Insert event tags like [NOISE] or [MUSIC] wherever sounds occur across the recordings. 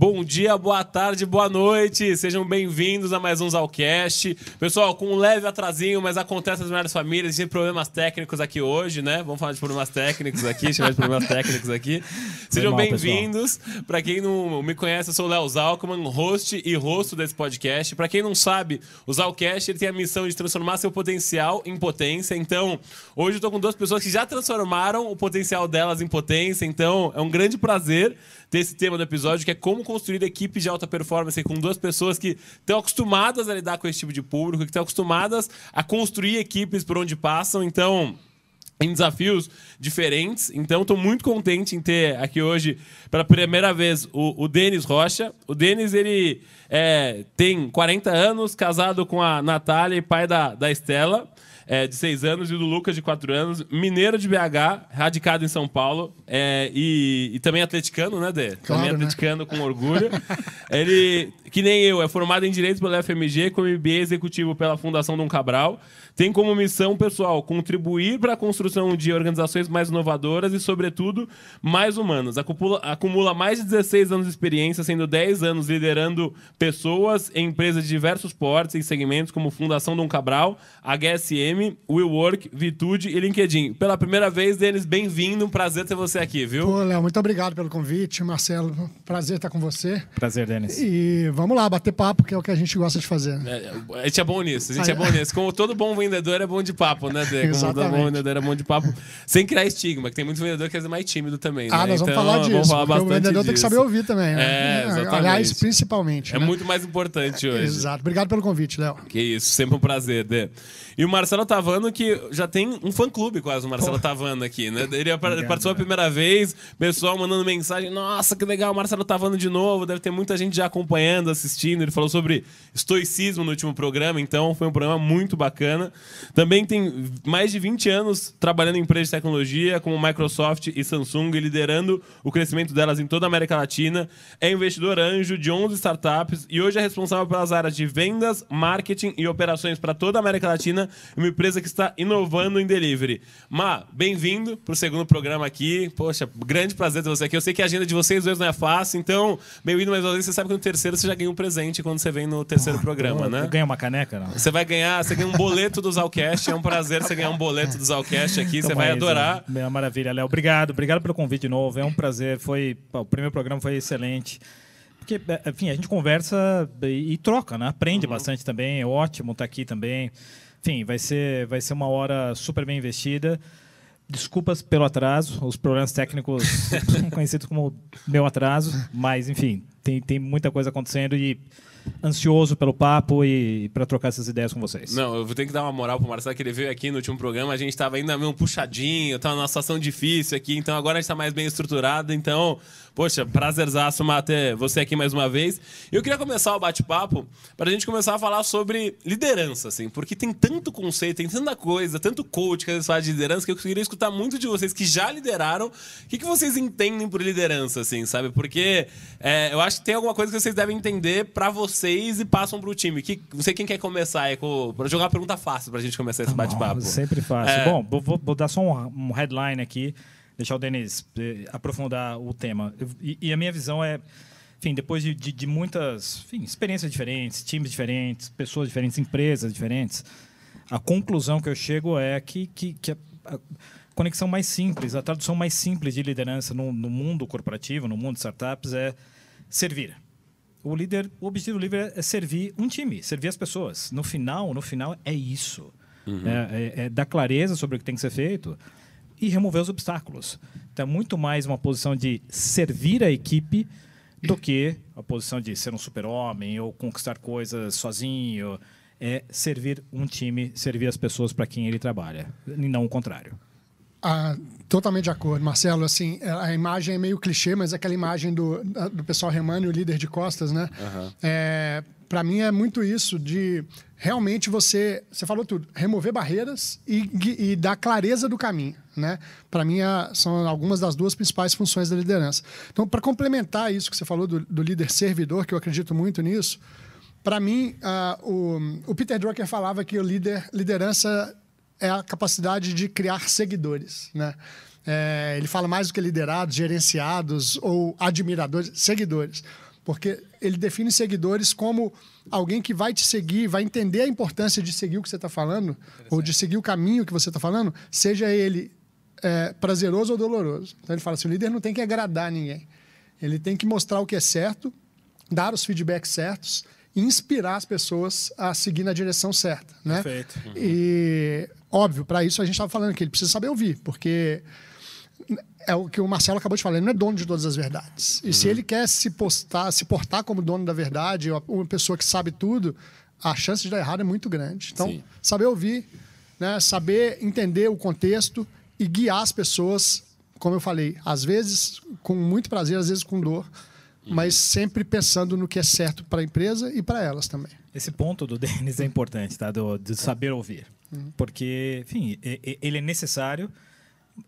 Bom dia, boa tarde, boa noite. Sejam bem-vindos a mais um Zalcast. Pessoal, com um leve atrasinho, mas acontece nas melhores famílias. Tem problemas técnicos aqui hoje, né? Vamos falar de problemas técnicos aqui, chamar de problemas [LAUGHS] técnicos aqui. Sejam bem-vindos. Para quem não me conhece, eu sou o Léo Zalkman, host e rosto desse podcast. Para quem não sabe, o Zalcast ele tem a missão de transformar seu potencial em potência. Então, hoje eu tô com duas pessoas que já transformaram o potencial delas em potência. Então, é um grande prazer ter esse tema do episódio, que é como construir equipes de alta performance com duas pessoas que estão acostumadas a lidar com esse tipo de público, que estão acostumadas a construir equipes por onde passam. Então, em desafios diferentes. Então, estou muito contente em ter aqui hoje, pela primeira vez, o, o Denis Rocha. O Denis, ele é, tem 40 anos, casado com a Natália e pai da, da Estela é, de 6 anos, e do Lucas, de 4 anos, mineiro de BH, radicado em São Paulo, é, e, e, também atleticano, né, Dê? Claro, também né? atleticano né? com orgulho. [LAUGHS] Ele, que nem eu, é formado em Direito pela FMG, com MBA executivo pela Fundação Dom Cabral, tem como missão, pessoal, contribuir para a construção de organizações mais inovadoras e, sobretudo, mais humanas. Acumula, acumula mais de 16 anos de experiência, sendo 10 anos liderando pessoas em empresas de diversos portes e segmentos, como Fundação Dom Cabral, HSM, WillWork, Vitude e LinkedIn. Pela primeira vez, Denis, bem-vindo. Um prazer ter você aqui, viu? Pô, Léo, muito obrigado pelo convite. Marcelo, prazer estar com você. Prazer, Denis. E vamos lá, bater papo, que é o que a gente gosta de fazer. É, a gente é bom nisso, a gente é bom nisso. Como todo bom vendedor é bom de papo, né, Dê? Como bom vendedor é bom de papo. Sem criar estigma, que tem muito vendedor que é mais tímido também, né? Ah, nós vamos então, falar disso. Vamos falar bastante o vendedor disso. tem que saber ouvir também, né? É, exatamente. Aliás, principalmente. É né? muito mais importante hoje. Exato. Obrigado pelo convite, Léo. Que isso, sempre um prazer, Dê. E o Marcelo Tavano, que já tem um fã-clube quase, o Marcelo Pô. Tavano aqui, né? Ele participou a primeira vez, pessoal mandando mensagem, nossa, que legal, o Marcelo Tavano de novo, deve ter muita gente já acompanhando, assistindo. Ele falou sobre estoicismo no último programa, então foi um programa muito bacana. Também tem mais de 20 anos trabalhando em empresas de tecnologia, como Microsoft e Samsung, liderando o crescimento delas em toda a América Latina. É investidor anjo de 11 startups e hoje é responsável pelas áreas de vendas, marketing e operações para toda a América Latina, uma empresa que está inovando em delivery. Ma, bem-vindo para o segundo programa aqui. Poxa, grande prazer ter você aqui. Eu sei que a agenda de vocês dois não é fácil, então, bem-vindo mais uma vez. Você sabe que no terceiro você já ganha um presente quando você vem no terceiro programa, né? Ganha uma caneca, não? Você vai ganhar, você ganha um boleto do Zalcast. É um prazer você ganhar um boleto do Zalcast aqui. Você vai adorar. É maravilha, Léo. Obrigado, obrigado pelo convite de novo. É um prazer. Foi, o primeiro programa foi excelente porque, é, enfim, a gente conversa e, troca, né? Aprende uhum. bastante também. É ótimo estar aqui também. Enfim, vai ser, vai ser uma hora super bem investida. Desculpas pelo atraso, os problemas técnicos [LAUGHS] conhecidos como meu atraso, mas enfim, tem, tem muita coisa acontecendo e ansioso pelo papo e para trocar essas ideias com vocês. Não, eu vou ter que dar uma moral pro Marcelo, que ele veio aqui no último programa, a gente estava ainda meio puxadinho, estava numa situação difícil aqui, então agora a gente está mais bem estruturado, então Poxa, prazerzaço ter você aqui mais uma vez. Eu queria começar o bate-papo para a gente começar a falar sobre liderança, assim, porque tem tanto conceito, tem tanta coisa, tanto coach que às vezes fala de liderança, que eu queria escutar muito de vocês que já lideraram. O que, que vocês entendem por liderança, assim, sabe? Porque é, eu acho que tem alguma coisa que vocês devem entender para vocês e passam para o time. Que, não sei quem quer começar, é para jogar uma pergunta fácil para a gente começar esse bate-papo. Sempre fácil. É... Bom, vou, vou, dar só um, um headline aqui deixar o Denis eh, aprofundar o tema. E, e, a minha visão é, enfim, depois de, de, de muitas enfim, experiências diferentes, times diferentes, pessoas diferentes, empresas diferentes, a conclusão que eu chego é que, que, que a, a, conexão mais simples, a tradução mais simples de liderança no, no mundo corporativo, no mundo de startups, é servir. O líder, o objetivo do líder é servir um time, servir as pessoas. No final, no final é isso. Uhum. É, é, é dar clareza sobre o que tem que ser feito e remover os obstáculos. Então, é muito mais uma posição de servir a equipe do que a posição de ser um super-homem ou conquistar coisas sozinho. É servir um time, servir as pessoas para quem ele trabalha, e não o contrário. Ah, totalmente de acordo, Marcelo. Assim, a imagem é meio clichê, mas é aquela imagem do, do pessoal remando e o líder de costas, né? Uhum. É, para mim é muito isso de realmente você, você falou tudo, remover barreiras e, e dar clareza do caminho, né? Para mim é, são algumas das duas principais funções da liderança. Então, para complementar isso que você falou do, do, líder servidor, que eu acredito muito nisso, para mim uh, o, o, Peter Drucker falava que o líder liderança é a capacidade de criar seguidores, né? É, ele fala mais do que liderados, gerenciados ou admiradores, seguidores. Porque ele define seguidores como alguém que vai te seguir, vai entender a importância de seguir o que você está falando, ou de seguir o caminho que você está falando, seja ele é, prazeroso ou doloroso. Então ele fala assim: o líder não tem que agradar ninguém. Ele tem que mostrar o que é certo, dar os feedbacks certos e inspirar as pessoas a seguir na direção certa. Né? Perfeito. E, óbvio, para isso a gente estava falando que ele precisa saber ouvir, porque é o que o Marcelo acabou de falar, ele não é dono de todas as verdades. E uhum. se ele quer se postar, se portar como dono da verdade, uma pessoa que sabe tudo, a chance de dar errado é muito grande. Então, Sim. saber ouvir, né, saber entender o contexto e guiar as pessoas, como eu falei, às vezes com muito prazer, às vezes com dor, uhum. mas sempre pensando no que é certo para a empresa e para elas também. Esse ponto do [LAUGHS] Denis é importante, tá? Do, de saber ouvir. Uhum. Porque, enfim, ele é necessário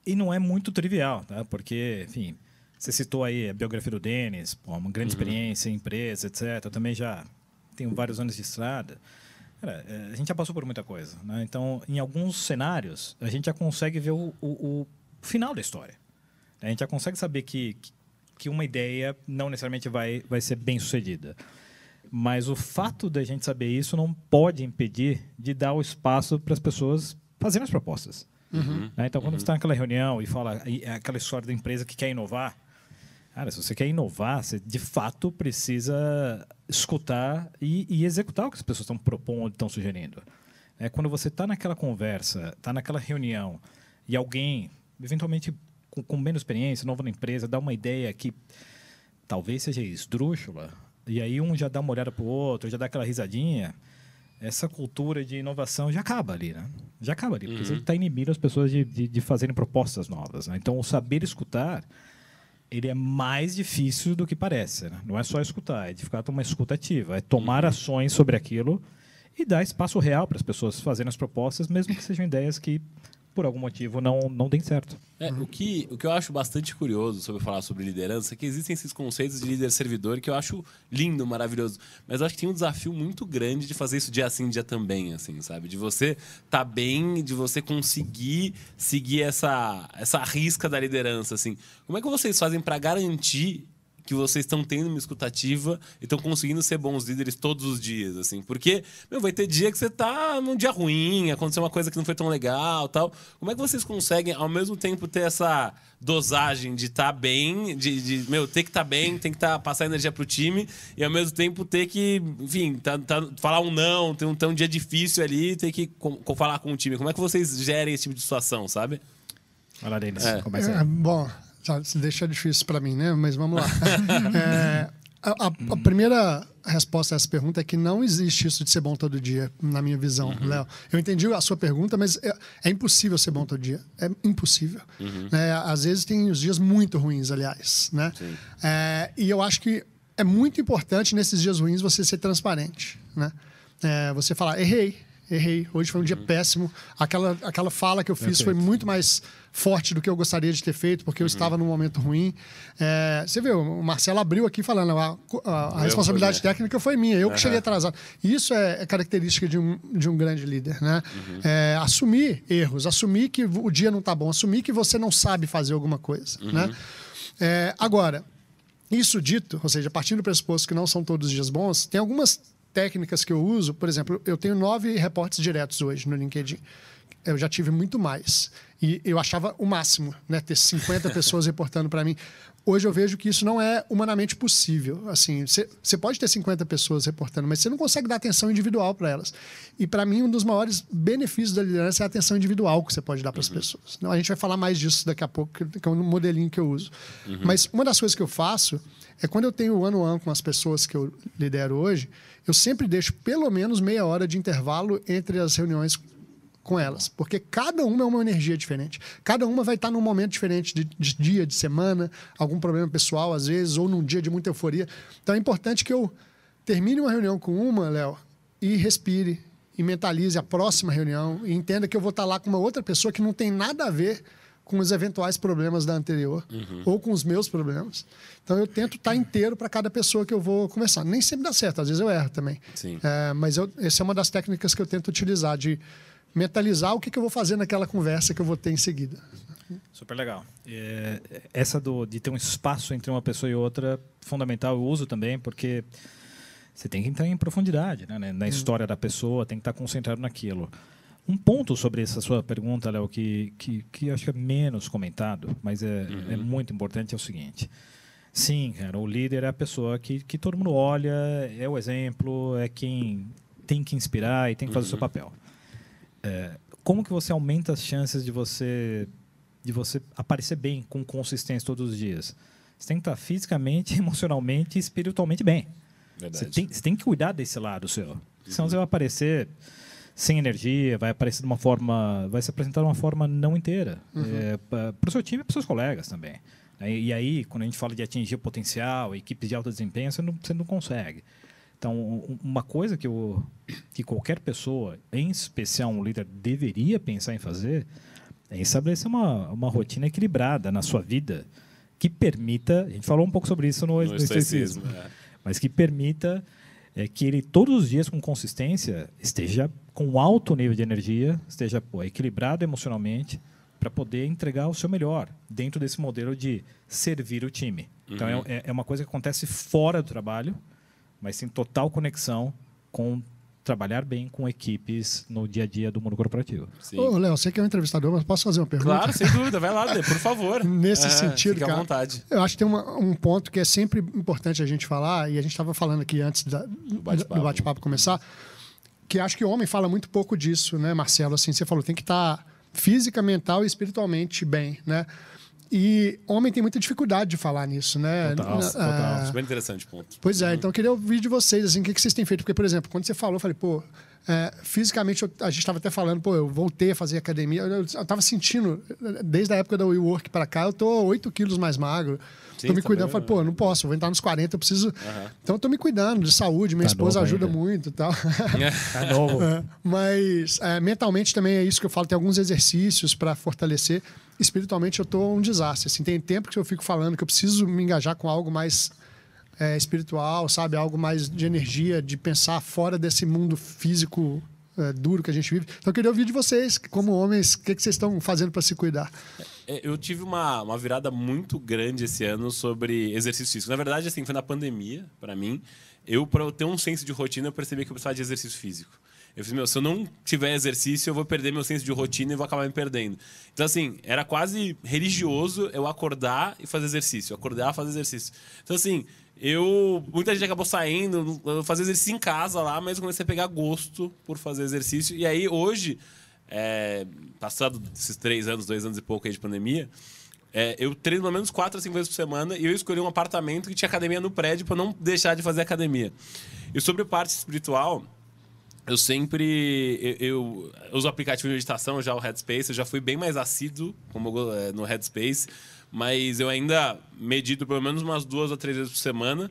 e não é muito trivial, tá? Porque, enfim, você citou aí a biografia do Denis, uma grande uhum. experiência em empresa, etc. Eu também já tenho vários anos de estrada. Cara, é, a gente já passou por muita coisa, né? Então, em alguns cenários, a gente já consegue ver o, o, o final da história. A gente já consegue saber que, que uma ideia não necessariamente vai, vai ser bem sucedida. Mas o fato da gente saber isso não pode impedir de dar o espaço para as pessoas fazerem as propostas. Uhum. Né? Então, quando uhum. você está naquela reunião e fala é aquela história da empresa que quer inovar, Cara, se você quer inovar, você de fato precisa escutar e, e executar o que as pessoas estão propondo, estão sugerindo. É quando você está naquela conversa, está naquela reunião e alguém, eventualmente com, com, menos experiência, novo na empresa, dá uma ideia que talvez seja esdrúxula, e aí um já dá uma olhada para o outro, já dá aquela risadinha, essa cultura de inovação já acaba ali, né? Já acaba ali, porque uhum. você está inibindo as pessoas de, de, de fazerem propostas novas. Né? Então, o saber escutar ele é mais difícil do que parece. Né? Não é só escutar, é de ficar uma escutativa, é tomar uhum. ações sobre aquilo e dar espaço real para as pessoas fazerem as propostas, mesmo que sejam ideias que por algum motivo não, não tem certo. É, o, que, o que eu acho bastante curioso sobre falar sobre liderança é que existem esses conceitos de líder servidor que eu acho lindo, maravilhoso. Mas eu acho que tem um desafio muito grande de fazer isso dia sim, dia também, assim, sabe? De você tá bem, de você conseguir seguir essa, essa risca da liderança, assim. Como é que vocês fazem para garantir que vocês estão tendo uma escutativa e estão conseguindo ser bons líderes todos os dias, assim. Porque, meu, vai ter dia que você tá num dia ruim, aconteceu uma coisa que não foi tão legal tal. Como é que vocês conseguem, ao mesmo tempo, ter essa dosagem de estar tá bem, de, de, meu, ter que estar tá bem, tem que tá, passar energia pro time e, ao mesmo tempo, ter que, enfim, tá, tá, falar um não, ter um, ter um dia difícil ali, ter que com, com, falar com o time. Como é que vocês gerem esse tipo de situação, sabe? Olha Denis, é. começa aí. É, bom, já deixa difícil para mim, né? Mas vamos lá. [LAUGHS] é, a, a, primeira resposta a essa pergunta é que não existe isso de ser bom todo dia, na minha visão, uhum. Léo. Eu entendi a sua pergunta, mas é, é, impossível ser bom todo dia. É impossível. Uhum. É, às vezes tem os dias muito ruins, aliás. Né? É, e eu acho que é muito importante nesses dias ruins você ser transparente. Né? É, você falar, errei, errei. Hoje foi um dia uhum. péssimo. Aquela, aquela fala que eu fiz Perfeito. foi muito mais forte do que eu gostaria de ter feito, porque eu uhum. estava num momento ruim. É, você viu, o Marcelo abriu aqui falando, a, a, a responsabilidade foi técnica foi minha, eu uhum. que cheguei atrasado. Isso é, é, característica de um, de um grande líder, né? Uhum. É, assumir erros, assumir que o dia não está bom, assumir que você não sabe fazer alguma coisa, né? Uhum. É, agora, isso dito, ou seja, partindo do pressuposto que não são todos os dias bons, tem algumas técnicas que eu uso, por exemplo, eu tenho nove reportes diretos hoje no LinkedIn. Eu já tive muito mais. E eu achava o máximo, né? Ter 50 [LAUGHS] pessoas reportando para mim. Hoje eu vejo que isso não é humanamente possível. Assim, você pode ter 50 pessoas reportando, mas você não consegue dar atenção individual para elas. E para mim, um dos maiores benefícios da liderança é a atenção individual que você pode dar para as uhum. pessoas. Então, a gente vai falar mais disso daqui a pouco, que é um modelinho que eu uso. Uhum. Mas uma das coisas que eu faço é quando eu tenho ano a ano com as pessoas que eu lidero hoje, eu sempre deixo pelo menos meia hora de intervalo entre as reuniões com elas, porque cada uma é uma energia diferente. Cada uma vai estar num momento diferente de, de, dia, de semana, algum problema pessoal às vezes, ou num dia de muita euforia. Então é importante que eu termine uma reunião com uma, Léo, e respire e mentalize a próxima reunião e entenda que eu vou estar lá com uma outra pessoa que não tem nada a ver com os eventuais problemas da anterior uhum. ou com os meus problemas. Então eu tento estar inteiro para cada pessoa que eu vou conversar. Nem sempre dá certo, às vezes eu erro também. É, mas eu, essa é uma das técnicas que eu tento utilizar de mentalizar o que, que eu vou fazer naquela conversa que eu vou ter em seguida. Super legal. É, essa do, de ter um espaço entre uma pessoa e outra, fundamental, eu uso também, porque você tem que entrar em profundidade né, na história da pessoa, tem que estar concentrado naquilo. Um ponto sobre essa sua pergunta, Léo, que, que, que acho que é menos comentado, mas é, uhum. é muito importante, é o seguinte. Sim, cara, o líder é a pessoa que, que todo mundo olha, é o exemplo, é quem tem que inspirar e tem que fazer uhum. o seu uhum. papel. É, como que você aumenta as chances de você de você aparecer bem, com consistência todos os dias? Você tem que estar fisicamente, [LAUGHS] emocionalmente e espiritualmente bem. Verdade. Você tem, você tem que cuidar desse lado seu. Uhum. Senão você vai aparecer sem energia, vai aparecer de uma forma, vai se apresentar de uma forma não inteira. Uhum. É, para o seu time e para seus colegas também. E aí, quando a gente fala de atingir potencial, equipes de alto desempenho, você não, você não consegue. Então, uma coisa que, eu, que qualquer pessoa, em especial um líder, deveria pensar em fazer é estabelecer uma, uma rotina equilibrada na sua vida que permita, a gente falou um pouco sobre isso no, no estoicismo, é. mas que permita é, que ele todos os dias com consistência esteja com alto nível de energia, esteja pô, equilibrado emocionalmente, para poder entregar o seu melhor dentro desse modelo de servir o time. Então uhum. é, é uma coisa que acontece fora do trabalho, mas tem total conexão com trabalhar bem com equipes no dia a dia do mundo corporativo. Ô, Léo, você que é um entrevistador, mas posso fazer uma pergunta? Claro, sem dúvida, vai lá, por favor. [LAUGHS] Nesse é, sentido, fica cara, à vontade. eu acho que tem uma, um ponto que é sempre importante a gente falar, e a gente estava falando aqui antes da, do bate-papo bate começar, que acho que o homem fala muito pouco disso, né, Marcelo? Assim, você falou, tem que estar... Tá física, mental e espiritualmente bem, né? E homem tem muita dificuldade de falar nisso, né? Total, uh, total. Super interessante ponto. Pois é, uhum. então eu queria ouvir de vocês, assim, o que, que vocês têm feito? Porque, por exemplo, quando você falou, eu falei, pô, é, fisicamente, eu, a gente estava até falando, pô, eu voltei a fazer academia, eu estava sentindo, desde a época da WeWork para cá, eu tô 8 quilos mais magro. Sim, tô me cuidando. Falei, pô, não posso, vou entrar nos 40, eu preciso. Uhum. Então, eu tô me cuidando de saúde, minha tá esposa ajuda ainda. muito e tal. Tá novo. [LAUGHS] É, mas é, mentalmente também é isso que eu falo, tem alguns exercícios para fortalecer. Espiritualmente, eu tô um desastre. Assim, tem tempo que eu fico falando que eu preciso me engajar com algo mais é, espiritual, sabe? Algo mais de energia, de pensar fora desse mundo físico é, duro que a gente vive. Então, eu queria ouvir de vocês, como homens, o que, que vocês estão fazendo para se cuidar? É, eu tive uma, uma virada muito grande esse ano sobre exercício físico. Na verdade, assim, foi na pandemia, para mim. Eu, para ter um senso de rotina, eu percebi que eu precisava de exercício físico. Eu falei, meu, se eu não tiver exercício, eu vou perder meu senso de rotina e vou acabar me perdendo. Então, assim, era quase religioso eu acordar e fazer exercício. Acordar e fazer exercício. Então, assim, eu. Muita gente acabou saindo, fazer exercício em casa lá, mas comecei a pegar gosto por fazer exercício. E aí, hoje, é, passado esses três anos, dois anos e pouco aí de pandemia, é, eu treino pelo menos quatro a cinco vezes por semana e eu escolhi um apartamento que tinha academia no prédio para não deixar de fazer academia. E sobre parte espiritual, eu sempre eu, eu uso aplicativo de meditação já o Headspace, eu já fui bem mais assíduo como é, no Headspace mas eu ainda medito pelo menos umas duas ou três vezes por semana.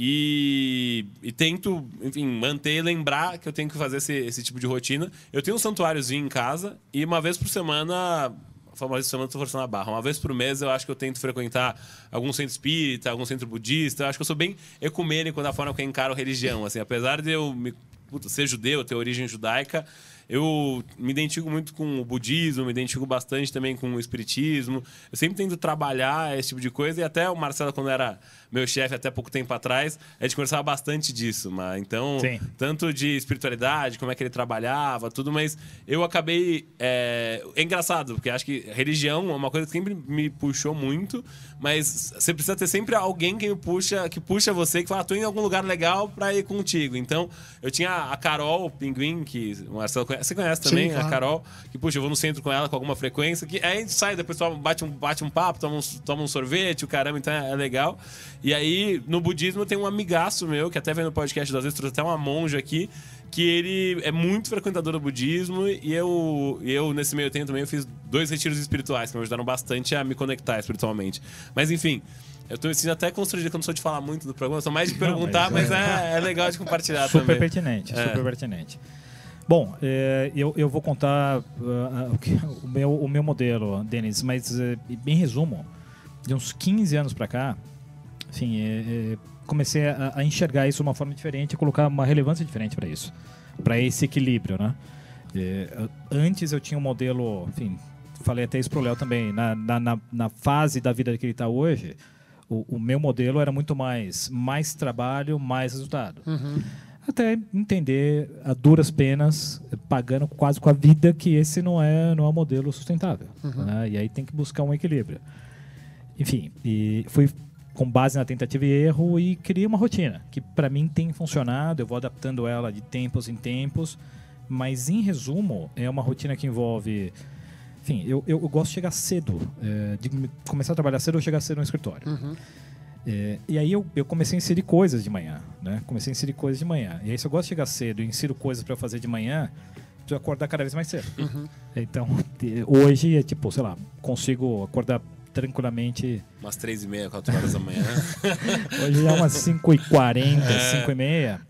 E, e, tento, enfim, manter e lembrar que eu tenho que fazer esse, esse tipo de rotina. Eu tenho um santuáriozinho em casa e uma vez por semana uma vez por semana estou forçando a barra. Uma vez por mês eu acho que eu tento frequentar algum centro espírita, algum centro budista. Eu acho que eu sou bem ecumênico da forma que eu encaro religião. Assim, apesar de eu me, ser judeu, ter origem judaica, eu me identifico muito com o budismo, me identifico bastante também com o espiritismo. Eu sempre tento trabalhar esse tipo de coisa e até o Marcelo, quando era meu chefe até pouco tempo atrás, a gente conversava bastante disso, mas então, Sim. tanto de espiritualidade, como é que ele trabalhava, tudo, mas eu acabei. É, é engraçado, porque acho que religião é uma coisa que sempre me puxou muito, mas você precisa ter sempre alguém que puxa, que puxa você, que fala, ah, tô em algum lugar legal pra ir contigo. Então, eu tinha a Carol, Pinguim, que o Marcelo conhece, você conhece também, Sim, claro. a Carol, que, puxa, eu vou no centro com ela com alguma frequência, que aí a gente sai, depois bate um, bate um papo, toma um, toma um sorvete, o caramba, então é legal. E aí, no budismo, tem um amigaço meu, que até vem no podcast das vezes, trouxe até uma monja aqui, que ele é muito frequentador do budismo e eu, eu nesse meio tempo também, eu fiz dois retiros espirituais que me ajudaram bastante a me conectar espiritualmente. Mas enfim, eu tô me sentindo até constrangido que eu não sou de falar muito do programa, sou mais de perguntar, não, mas, mas é, é, legal de compartilhar super também. Pertinente, é. Super pertinente. Bom, é, eu, eu vou contar uh, o, meu, o meu modelo, Denis, mas uh, em resumo, de uns 15 anos para cá, Sim, é, é, comecei a, a, enxergar isso de uma forma diferente e colocar uma relevância diferente para isso, para esse equilíbrio, né? É, antes eu tinha um modelo, enfim, falei até isso pro Léo também, na, na, na, fase da vida que ele está hoje, o, o, meu modelo era muito mais mais trabalho, mais resultado. Uhum. Até entender a duras penas, pagando quase com a vida, que esse não é, não é um modelo sustentável. Uhum. Né? E aí tem que buscar um equilíbrio. Enfim, e fui com base na tentativa e erro e criei uma rotina que para mim tem funcionado. Eu vou adaptando ela de tempos em tempos, mas em resumo é uma rotina que envolve enfim, eu, eu, eu, gosto de chegar cedo, é, de começar a trabalhar cedo ou chegar cedo no escritório. Uhum. É, e aí eu, eu comecei a inserir coisas de manhã, né? Comecei a inserir coisas de manhã. E aí se eu gosto de chegar cedo e insiro coisas para fazer de manhã, preciso acordar cada vez mais cedo. Uhum. Então, [LAUGHS] hoje é tipo, sei lá, consigo acordar tranquilamente. Umas três e meia, quatro horas da manhã. [LAUGHS] hoje é umas 5 e 40 é. 5 e meia.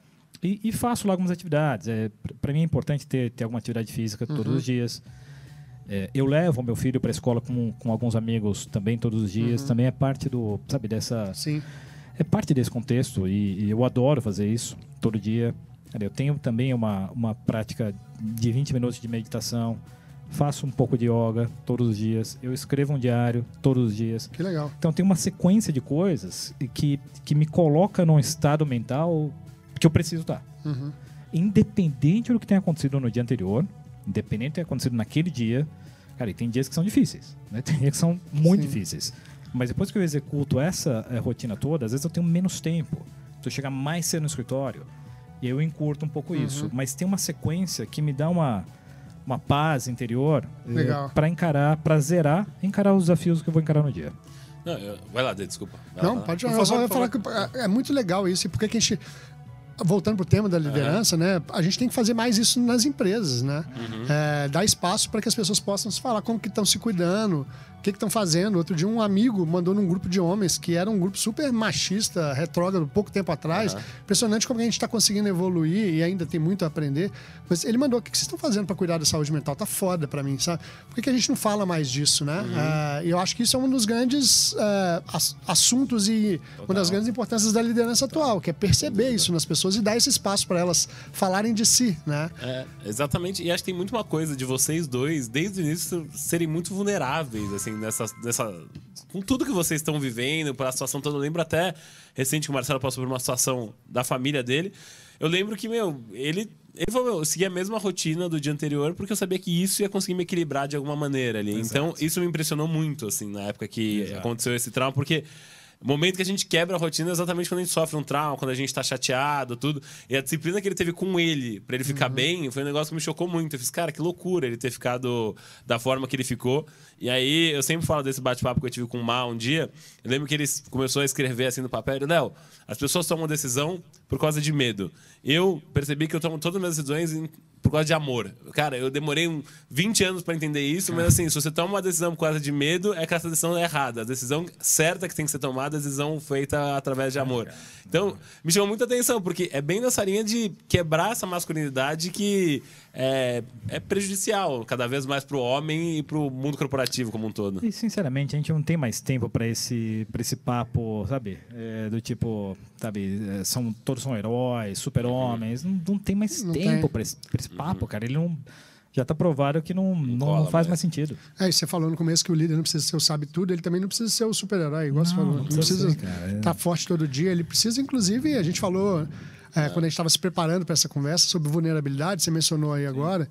E, e faço lá algumas atividades. É, para mim é importante ter, ter alguma atividade física uhum. todos os dias. É, eu levo meu filho para a escola com, com alguns amigos também todos os dias. Uhum. Também é parte do, sabe, dessa. Sim. É parte desse contexto e, e eu adoro fazer isso todo dia. Eu tenho também uma, uma prática de 20 minutos de meditação. Faço um pouco de yoga todos os dias. Eu escrevo um diário todos os dias. Que legal. Então tem uma sequência de coisas que, que me coloca num estado mental que eu preciso estar. Uhum. Independente do que tenha acontecido no dia anterior, independente do que tenha acontecido naquele dia, cara, e tem dias que são difíceis, né? [LAUGHS] Tem dias que são muito Sim. difíceis. Mas depois que eu executo essa é, rotina toda, às vezes eu tenho menos tempo. Se eu chegar mais cedo no escritório, e eu encurto um pouco uhum. isso. Mas tem uma sequência que me dá uma, uma paz interior é, para encarar, para zerar, encarar os desafios que eu vou encarar no dia. Não, eu, vai lá, desculpa. Vai não, lá, pode. Por eu falar que é, é muito legal isso, e porque que a gente voltando para o tema da liderança, uhum. né? A gente tem que fazer mais isso nas empresas, né? Uhum. É, dar espaço para que as pessoas possam se falar como que estão se cuidando, que estão fazendo. Outro dia um amigo mandou num grupo de homens que era um grupo super machista, retrógrado, pouco tempo atrás. Uhum. Impressionante como a gente está conseguindo evoluir e ainda tem muito a aprender. Mas ele mandou: o que vocês estão fazendo para cuidar da saúde mental? Tá foda para mim, sabe? Por que, que, a gente não fala mais disso, né? Uh, e eu acho que isso é um dos grandes uh, assuntos e Total. uma das grandes importâncias da liderança atual, que é perceber isso nas pessoas e dar esse espaço para elas falarem de si, né? É, exatamente. E acho que tem muito uma coisa de vocês dois, desde o início, serem muito vulneráveis, assim, nessa. nessa com tudo que vocês estão vivendo, pela situação toda. Eu lembro até recente que o Marcelo passou por uma situação da família dele. Eu lembro que, meu, ele ele falou, eu segui a mesma rotina do dia anterior porque eu sabia que isso ia conseguir me equilibrar de alguma maneira ali. Exato. Então, isso me impressionou muito, assim, na época que Exato. aconteceu esse trauma, porque o momento que a gente quebra a rotina é exatamente quando a gente sofre um trauma, quando a gente tá chateado, tudo. E a disciplina que ele teve com ele, para ele ficar uhum. bem, foi um negócio que me chocou muito. Eu fiz, cara, que loucura ele ter ficado da forma que ele ficou. E aí, eu sempre falo desse bate-papo que eu tive com o Má um dia. Eu lembro que ele começou a escrever assim no papel. Léo, as pessoas tomam decisão por causa de medo. Eu percebi que eu tomo todas as minhas decisões por causa de amor. Cara, eu demorei 20 anos para entender isso, mas assim, se você toma uma decisão por causa de medo, é que essa decisão é errada. A decisão certa que tem que ser tomada é a decisão feita através de amor. Então, me chamou muita atenção, porque é bem nessa linha de quebrar essa masculinidade que é, é prejudicial cada vez mais para o homem e para o mundo corporativo como um todo. E, sinceramente, a gente não tem mais tempo para esse, esse papo, sabe? É, do tipo, sabe, é, são, todos são heróis, super-homens. Não, não, tem mais não tempo para esse, esse, papo, cara. Ele não já está provado que não, não, não faz mais sentido. É, e você falou no começo que o líder não precisa ser o sabe tudo, ele também não precisa ser o super-herói, igual não, você falou. Não precisa estar tá forte todo dia, ele precisa, inclusive, a gente falou é, é. quando a gente estava se preparando para essa conversa sobre vulnerabilidade, você mencionou aí agora,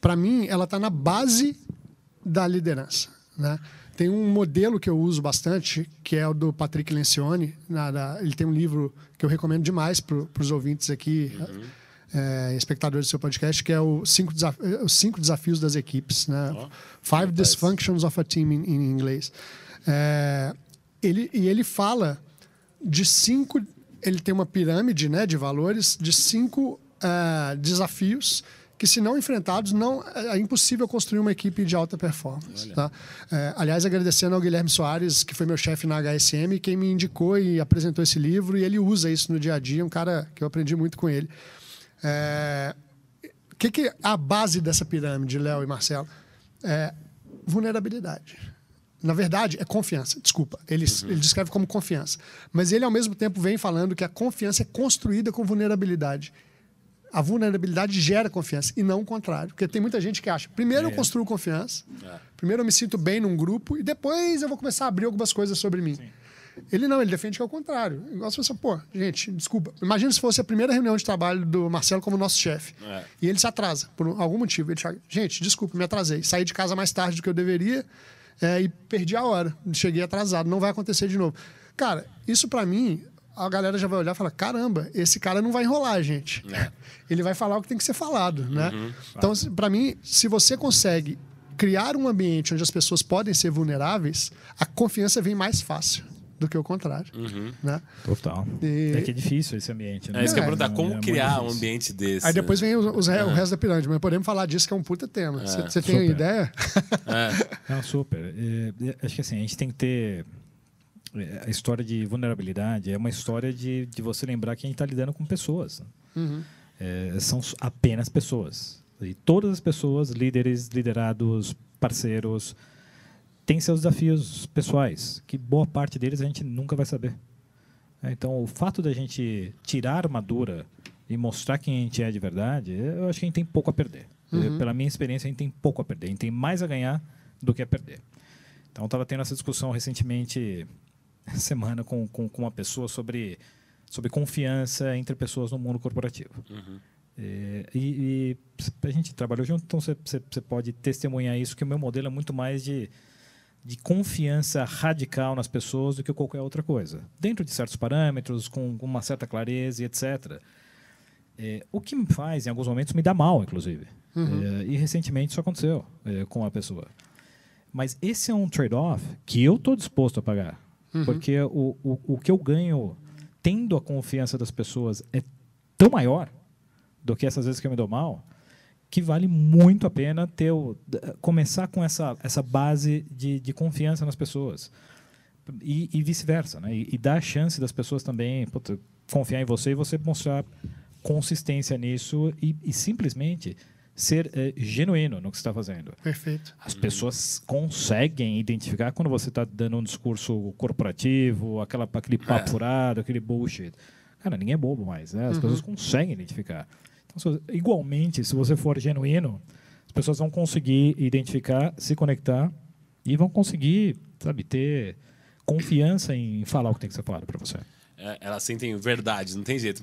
para mim, ela está na base da liderança. Né? Tem um modelo que eu uso bastante, que é o do Patrick Lencioni. Na, na, ele tem um livro que eu recomendo demais para os ouvintes aqui. Uhum é, espectadores do seu podcast, que é o cinco, os cinco desafios das equipes, né? Oh, Five Dysfunctions of a Team em, em inglês. É, ele, e ele fala de cinco, ele tem uma pirâmide né, de valores de cinco uh, desafios que, se não enfrentados, não é impossível construir uma equipe de alta performance. Tá? É, aliás, agradecendo ao Guilherme Soares, que foi meu chefe na HSM, quem me indicou e apresentou esse livro, e ele usa isso no dia a dia, um cara que eu aprendi muito com ele. É, o que, que é a base dessa pirâmide, Léo e Marcelo? É vulnerabilidade. Na verdade, é confiança. Desculpa. Ele, uhum. ele descreve como confiança. Mas ele, ao mesmo tempo, vem falando que a confiança é construída com vulnerabilidade. A vulnerabilidade gera confiança e não o contrário. Porque tem muita gente que acha, primeiro eu construo confiança, primeiro eu me sinto bem num grupo e depois eu vou começar a abrir algumas coisas sobre mim. Ele não, ele defende que é o contrário. Igual se você, pô, gente, desculpa. Imagina se fosse a primeira reunião de trabalho do Marcelo como nosso chefe. É. E ele se atrasa, por algum motivo. Ele chega, gente, desculpa, me atrasei. Saí de casa mais tarde do que eu deveria é, e perdi a hora. Cheguei atrasado, não vai acontecer de novo. Cara, isso para mim, a galera já vai olhar e falar: caramba, esse cara não vai enrolar, gente. É. [LAUGHS] Ele vai falar o que tem que ser falado, né? Uhum. Então, para mim, se você consegue criar um ambiente onde as pessoas podem ser vulneráveis, a confiança vem mais fácil do que o contrário, né? Total. E- É que é difícil esse ambiente. Né? É isso que eu É, perguntar, como é criar um ambiente desse? Aí depois vem os, os re- o resto da pirâmide, mas podemos falar disso que é um puta tema. Você você tem Super. ideia? [LAUGHS] É. Não, super. É, é, acho que assim, a gente tem que ter. é, A história de vulnerabilidade é uma história de, de você lembrar que a gente está lidando com pessoas. É, são apenas pessoas. E todas as pessoas, líderes, liderados, parceiros, têm seus desafios pessoais, que boa parte deles a gente nunca vai saber. É, Então, o fato da gente tirar a armadura e mostrar quem a gente é de verdade, eu acho que a gente tem pouco a perder. Eu, Pela minha experiência, a gente tem pouco a perder. A gente tem mais a ganhar do que a perder. Então, estava tendo essa discussão recentemente, semana, com, com, com uma pessoa sobre, sobre confiança entre pessoas no mundo corporativo. É, e, e a gente trabalhou junto, então você pode testemunhar isso, que o meu modelo é muito mais de, de confiança radical nas pessoas do que qualquer outra coisa. Dentro de certos parâmetros, com, uma certa clareza e etc. É, o que me faz, em alguns momentos, me dá mal, inclusive. É, e recentemente isso aconteceu é, com a pessoa. Mas esse é um trade-off que eu estou disposto a pagar. Porque o, o, o que eu ganho tendo a confiança das pessoas é tão maior do que essas vezes que eu me dou mal, que vale muito a pena ter o, começar com essa, essa base de, de confiança nas pessoas. E, e vice-versa. Né? E, e dar a chance das pessoas também puta, confiar em você e você mostrar consistência nisso e, e simplesmente ser eh, genuíno no que você está fazendo. Perfeito. As pessoas conseguem identificar quando você está dando um discurso corporativo, aquela, aquele papo furado, aquele bullshit. Cara, ninguém é bobo mais, né? As pessoas conseguem identificar. Então, igualmente, se você for genuíno, as pessoas vão conseguir identificar, se conectar e vão conseguir, sabe, ter confiança em falar o que tem que ser falado para você. É, elas sentem verdade, não tem jeito.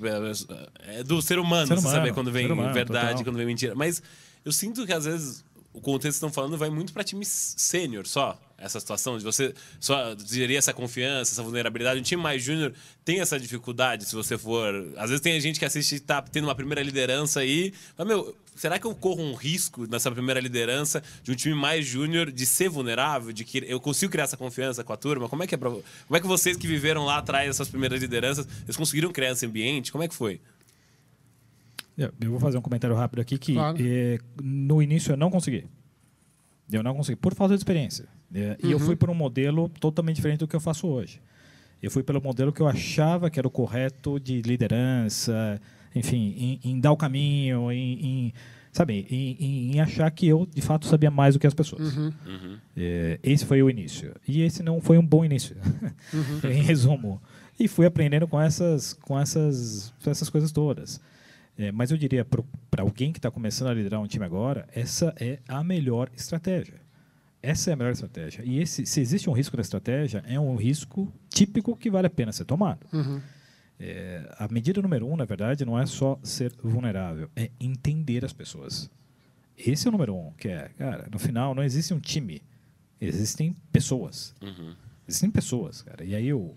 É do ser humano, Ser você humano, saber quando vem humano, verdade, total. quando vem mentira. Mas eu sinto que às vezes o contexto que estão falando vai muito para time sênior só. Essa situação de você só gerir essa confiança, essa vulnerabilidade. Um time mais júnior tem essa dificuldade se você for. Às vezes tem gente que assiste e tá tendo uma primeira liderança aí. Mas, meu, será que eu corro um risco nessa primeira liderança de um time mais júnior de ser vulnerável? De que eu consigo criar essa confiança com a turma? Como é que é pra, Como é que vocês que viveram lá atrás essas primeiras lideranças, eles conseguiram criar esse ambiente? Como é que foi? Eu eu vou fazer um comentário rápido aqui que Claro. eh, no início eu não consegui. Eu não consegui, por falta de experiência. Eh, E eu fui por um modelo totalmente diferente do que eu faço hoje. Eu fui pelo modelo que eu achava que era o correto de liderança, enfim, em, em dar o caminho, em, em, sabe, em, em- achar que eu de fato sabia mais do que as pessoas. Eh, esse foi o início. E esse não foi um bom início, [LAUGHS] em resumo. E fui aprendendo com essas, com essas, essas coisas todas. É, mas eu diria para alguém que está começando a liderar um time agora, essa é a melhor estratégia. Essa é a melhor estratégia. E esse, se existe um risco na estratégia, é um risco típico que vale a pena ser tomado. É, a medida número um, na verdade, não é só ser vulnerável, é entender as pessoas. Esse é o número um, que é, cara, no final não existe um time, existem pessoas. Existem pessoas, cara. E aí o,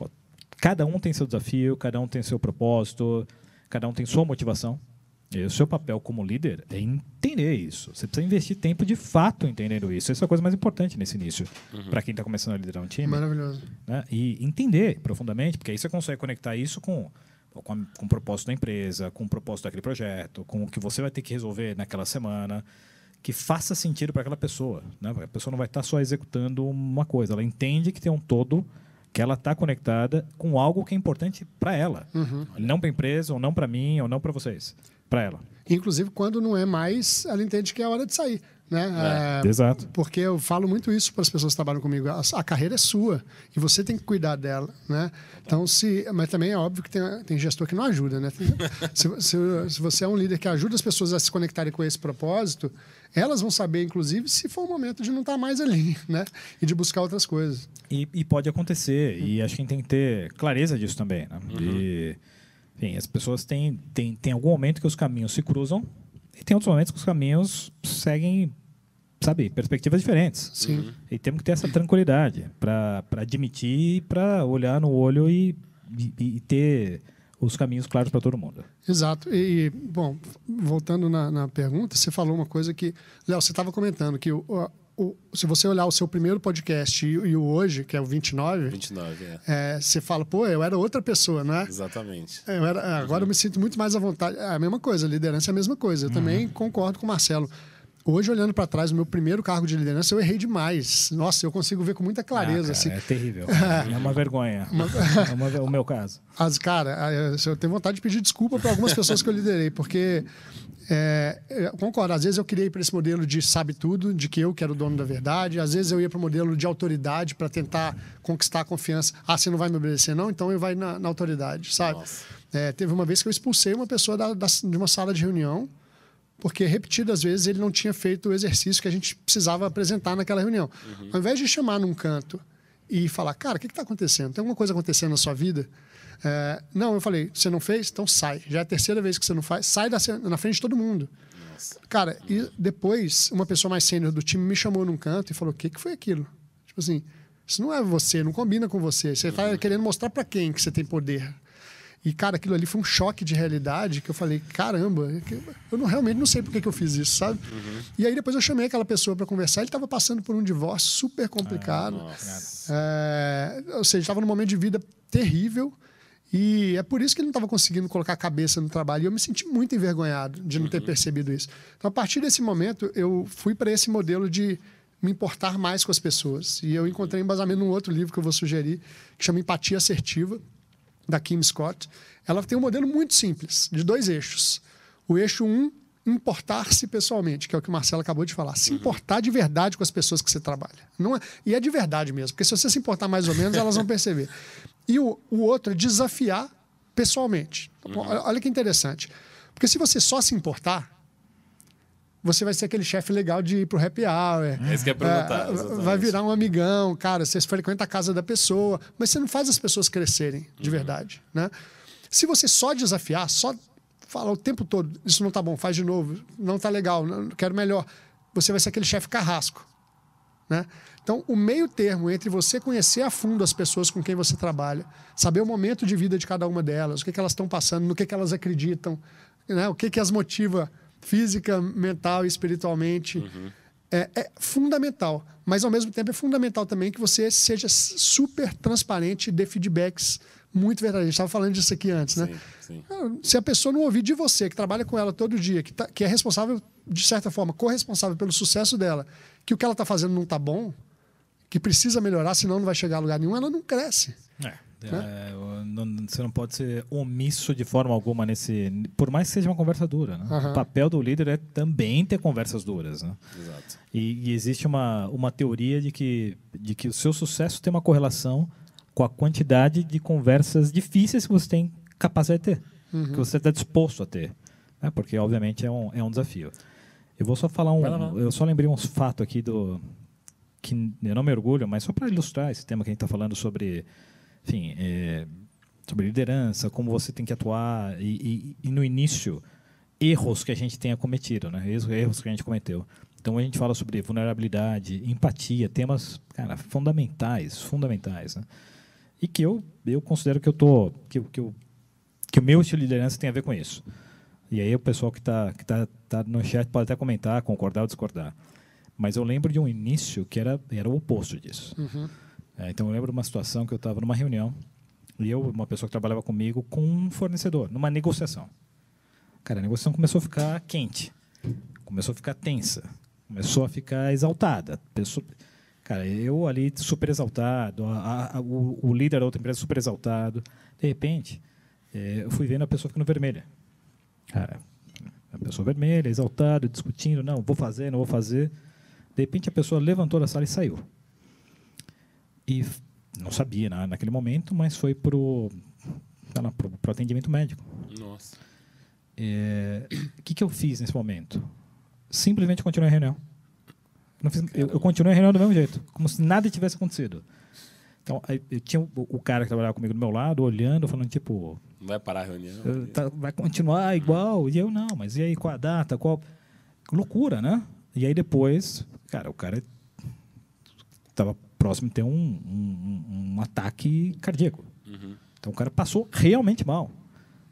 ó, cada um tem seu desafio, cada um tem seu propósito, cada um tem sua motivação. E o seu papel como líder é entender isso. Você precisa investir tempo de fato entendendo isso. Essa é a coisa mais importante nesse início, para quem está começando a liderar um time Maravilhoso. né? e entender profundamente, porque aí você consegue conectar isso com, com, a- com o propósito da empresa, com o propósito daquele projeto, com o que você vai ter que resolver naquela semana, que faça sentido para aquela pessoa. Né? A pessoa não vai estar só executando uma coisa, ela entende que tem um todo, que ela está conectada com algo que é importante para ela, não para a empresa, ou não para mim, ou não para vocês, para ela. Inclusive, quando não é mais, ela entende que é hora de sair. Né? É, Exato. Porque eu falo muito isso para as pessoas que trabalham comigo. A, a, carreira é sua e você tem que cuidar dela, né? Então, se... Mas também é óbvio que tem, tem gestor que não ajuda, né? [LAUGHS] se, se, se, você é um líder que ajuda as pessoas a se conectarem com esse propósito, elas vão saber, inclusive, se for o momento de não estar mais ali, né? E de buscar outras coisas. E, e pode acontecer. E acho que a gente tem que ter clareza disso também, né? Uhum. E, enfim, as pessoas têm, têm, têm algum momento que os caminhos se cruzam e tem outros momentos que os caminhos seguem, sabe, perspectivas diferentes. Sim. Uhum. E temos que ter essa tranquilidade para admitir, para olhar no olho e, e, e, ter os caminhos claros para todo mundo. Exato. E, bom, voltando na, na pergunta, você falou uma coisa que. Léo, você estava comentando que o, o, se você olhar o seu primeiro podcast e, e, o hoje, que é o 29, 29 é. É, você fala, pô, eu era outra pessoa, não é? Exatamente. Eu era, agora uhum. eu me sinto muito mais à vontade. É a mesma coisa, liderança é a mesma coisa. Eu uhum. também concordo com o Marcelo. Hoje, olhando para trás, no meu primeiro cargo de liderança, eu errei demais. Nossa, eu consigo ver com muita clareza. Ah, cara, assim. É terrível. [LAUGHS] é uma vergonha. Uma... é uma, [LAUGHS] o meu caso. As, cara, eu tenho vontade de pedir desculpa para algumas pessoas que eu liderei, porque é, eu concordo. Às vezes eu queria ir para esse modelo de sabe tudo, de que eu que era o dono da verdade. Às vezes eu ia para o modelo de autoridade para tentar conquistar a confiança. Ah, você não vai me obedecer, não? Então eu vai na, na autoridade, sabe? É, teve uma vez que eu expulsei uma pessoa da, da, de uma sala de reunião porque repetidas vezes ele não tinha feito o exercício que a gente precisava apresentar naquela reunião. Uhum. Ao invés de chamar num canto e falar, cara, o que está acontecendo? Tem alguma coisa acontecendo na sua vida? É, não, eu falei, você não fez? Então sai. Já é a terceira vez que você não faz. Sai da, na frente de todo mundo. Nossa. Cara, e depois, uma pessoa mais sênior do time me chamou num canto e falou: o que, que foi aquilo? Tipo assim, isso não é você, não combina com você. Você está uhum. querendo mostrar para quem que você tem poder. E, cara, aquilo ali foi um choque de realidade que eu falei: caramba, eu não, realmente não sei por que, que eu fiz isso, sabe? Uhum. E aí depois eu chamei aquela pessoa para conversar. Ele estava passando por um divórcio super complicado. Ah, é, ou seja, estava num momento de vida terrível. E é por isso que ele não estava conseguindo colocar a cabeça no trabalho. E eu me senti muito envergonhado de não ter uhum. percebido isso. Então, a partir desse momento, eu fui para esse modelo de me importar mais com as pessoas. E eu encontrei embasamento num outro livro que eu vou sugerir, que chama Empatia Assertiva, da Kim Scott. Ela tem um modelo muito simples, de dois eixos. O eixo 1, um, importar-se pessoalmente, que é o que o Marcelo acabou de falar. Se uhum. importar de verdade com as pessoas que você trabalha. Não é, e é de verdade mesmo, porque se você se importar mais ou menos, elas vão [LAUGHS] perceber. E o, o outro é desafiar pessoalmente. Uhum. Olha que interessante. Porque se você só se importar, você vai ser aquele chefe legal de ir pro happy hour. É isso que é perguntar. É, vai virar um amigão, cara, você frequenta a casa da pessoa, mas você não faz as pessoas crescerem de uhum. verdade. Né? Se você só desafiar, só falar o tempo todo, isso não tá bom, faz de novo, não tá legal, não, quero melhor, você vai ser aquele chefe carrasco. Né? Então, o meio termo entre você conhecer a fundo as pessoas com quem você trabalha, saber o momento de vida de cada uma delas, o que, que elas estão passando, no que, que elas acreditam, né? o que, que as motiva física, mental e espiritualmente, uhum. é, é, fundamental. Mas, ao mesmo tempo, é fundamental também que você seja super transparente e dê feedbacks muito verdadeiros. A gente estava falando disso aqui antes, né? Sim, sim. Ah, se a pessoa não ouvir de você, que trabalha com ela todo dia, que, tá, que é responsável, de certa forma, corresponsável pelo sucesso dela, que o que ela está fazendo não está bom, que precisa melhorar, senão não vai chegar a lugar nenhum, ela não cresce. É. Né? É, não, você não pode ser omisso de forma alguma nesse. Por mais que seja uma conversa dura. Né? Uhum. O papel do líder é também ter conversas duras. Né? Exato. E, e, existe uma, uma teoria de que, de que o seu sucesso tem uma correlação com a quantidade de conversas difíceis que você tem capacidade de ter, uhum. que você está disposto a ter. Né? Porque, obviamente, é um, é um desafio. Eu vou só falar um. Eu só lembrei uns fatos aqui do. Que eu não me orgulho, mas só para ilustrar esse tema que a gente está falando sobre enfim, é, sobre liderança, como você tem que atuar e, e, e, no início erros que a gente tenha cometido, né? Erros, que a gente cometeu. Então a gente fala sobre vulnerabilidade, empatia, temas, cara, fundamentais, fundamentais, né? E que eu eu considero que eu tô que, que, eu, que o meu estilo de liderança tem a ver com isso. E aí o pessoal que está que tá, tá no chat pode até comentar, concordar ou discordar. Mas eu lembro de um início que era era o oposto disso. Uhum. É, então eu lembro de uma situação que eu estava numa reunião e eu, uma pessoa que trabalhava comigo, com um fornecedor, numa negociação. Cara, a negociação começou a ficar quente, começou a ficar tensa, começou a ficar exaltada. Pessoa, cara, eu ali super exaltado, a, a, o, o, líder da outra empresa super exaltado. De repente, é, eu fui vendo a pessoa ficando vermelha. Cara, A pessoa vermelha, exaltada, discutindo, não, vou fazer, não vou fazer. De repente a pessoa levantou da sala e saiu. E não sabia né, naquele momento, mas foi para o atendimento médico. Nossa. É, o que, que eu fiz nesse momento? Simplesmente continuei a reunião. Fiz, eu, eu, continuei a reunião do mesmo jeito, como se nada tivesse acontecido. Então, eu tinha o, o, cara que trabalhava comigo do meu lado, olhando, falando, tipo... Vai parar a reunião? Tá, vai continuar igual. E eu, não, mas e aí, qual a data? Qual... Loucura, né? E aí, depois, cara, o cara estava próximo de ter um, um, um ataque cardíaco. Uhum. Então, o cara passou realmente mal.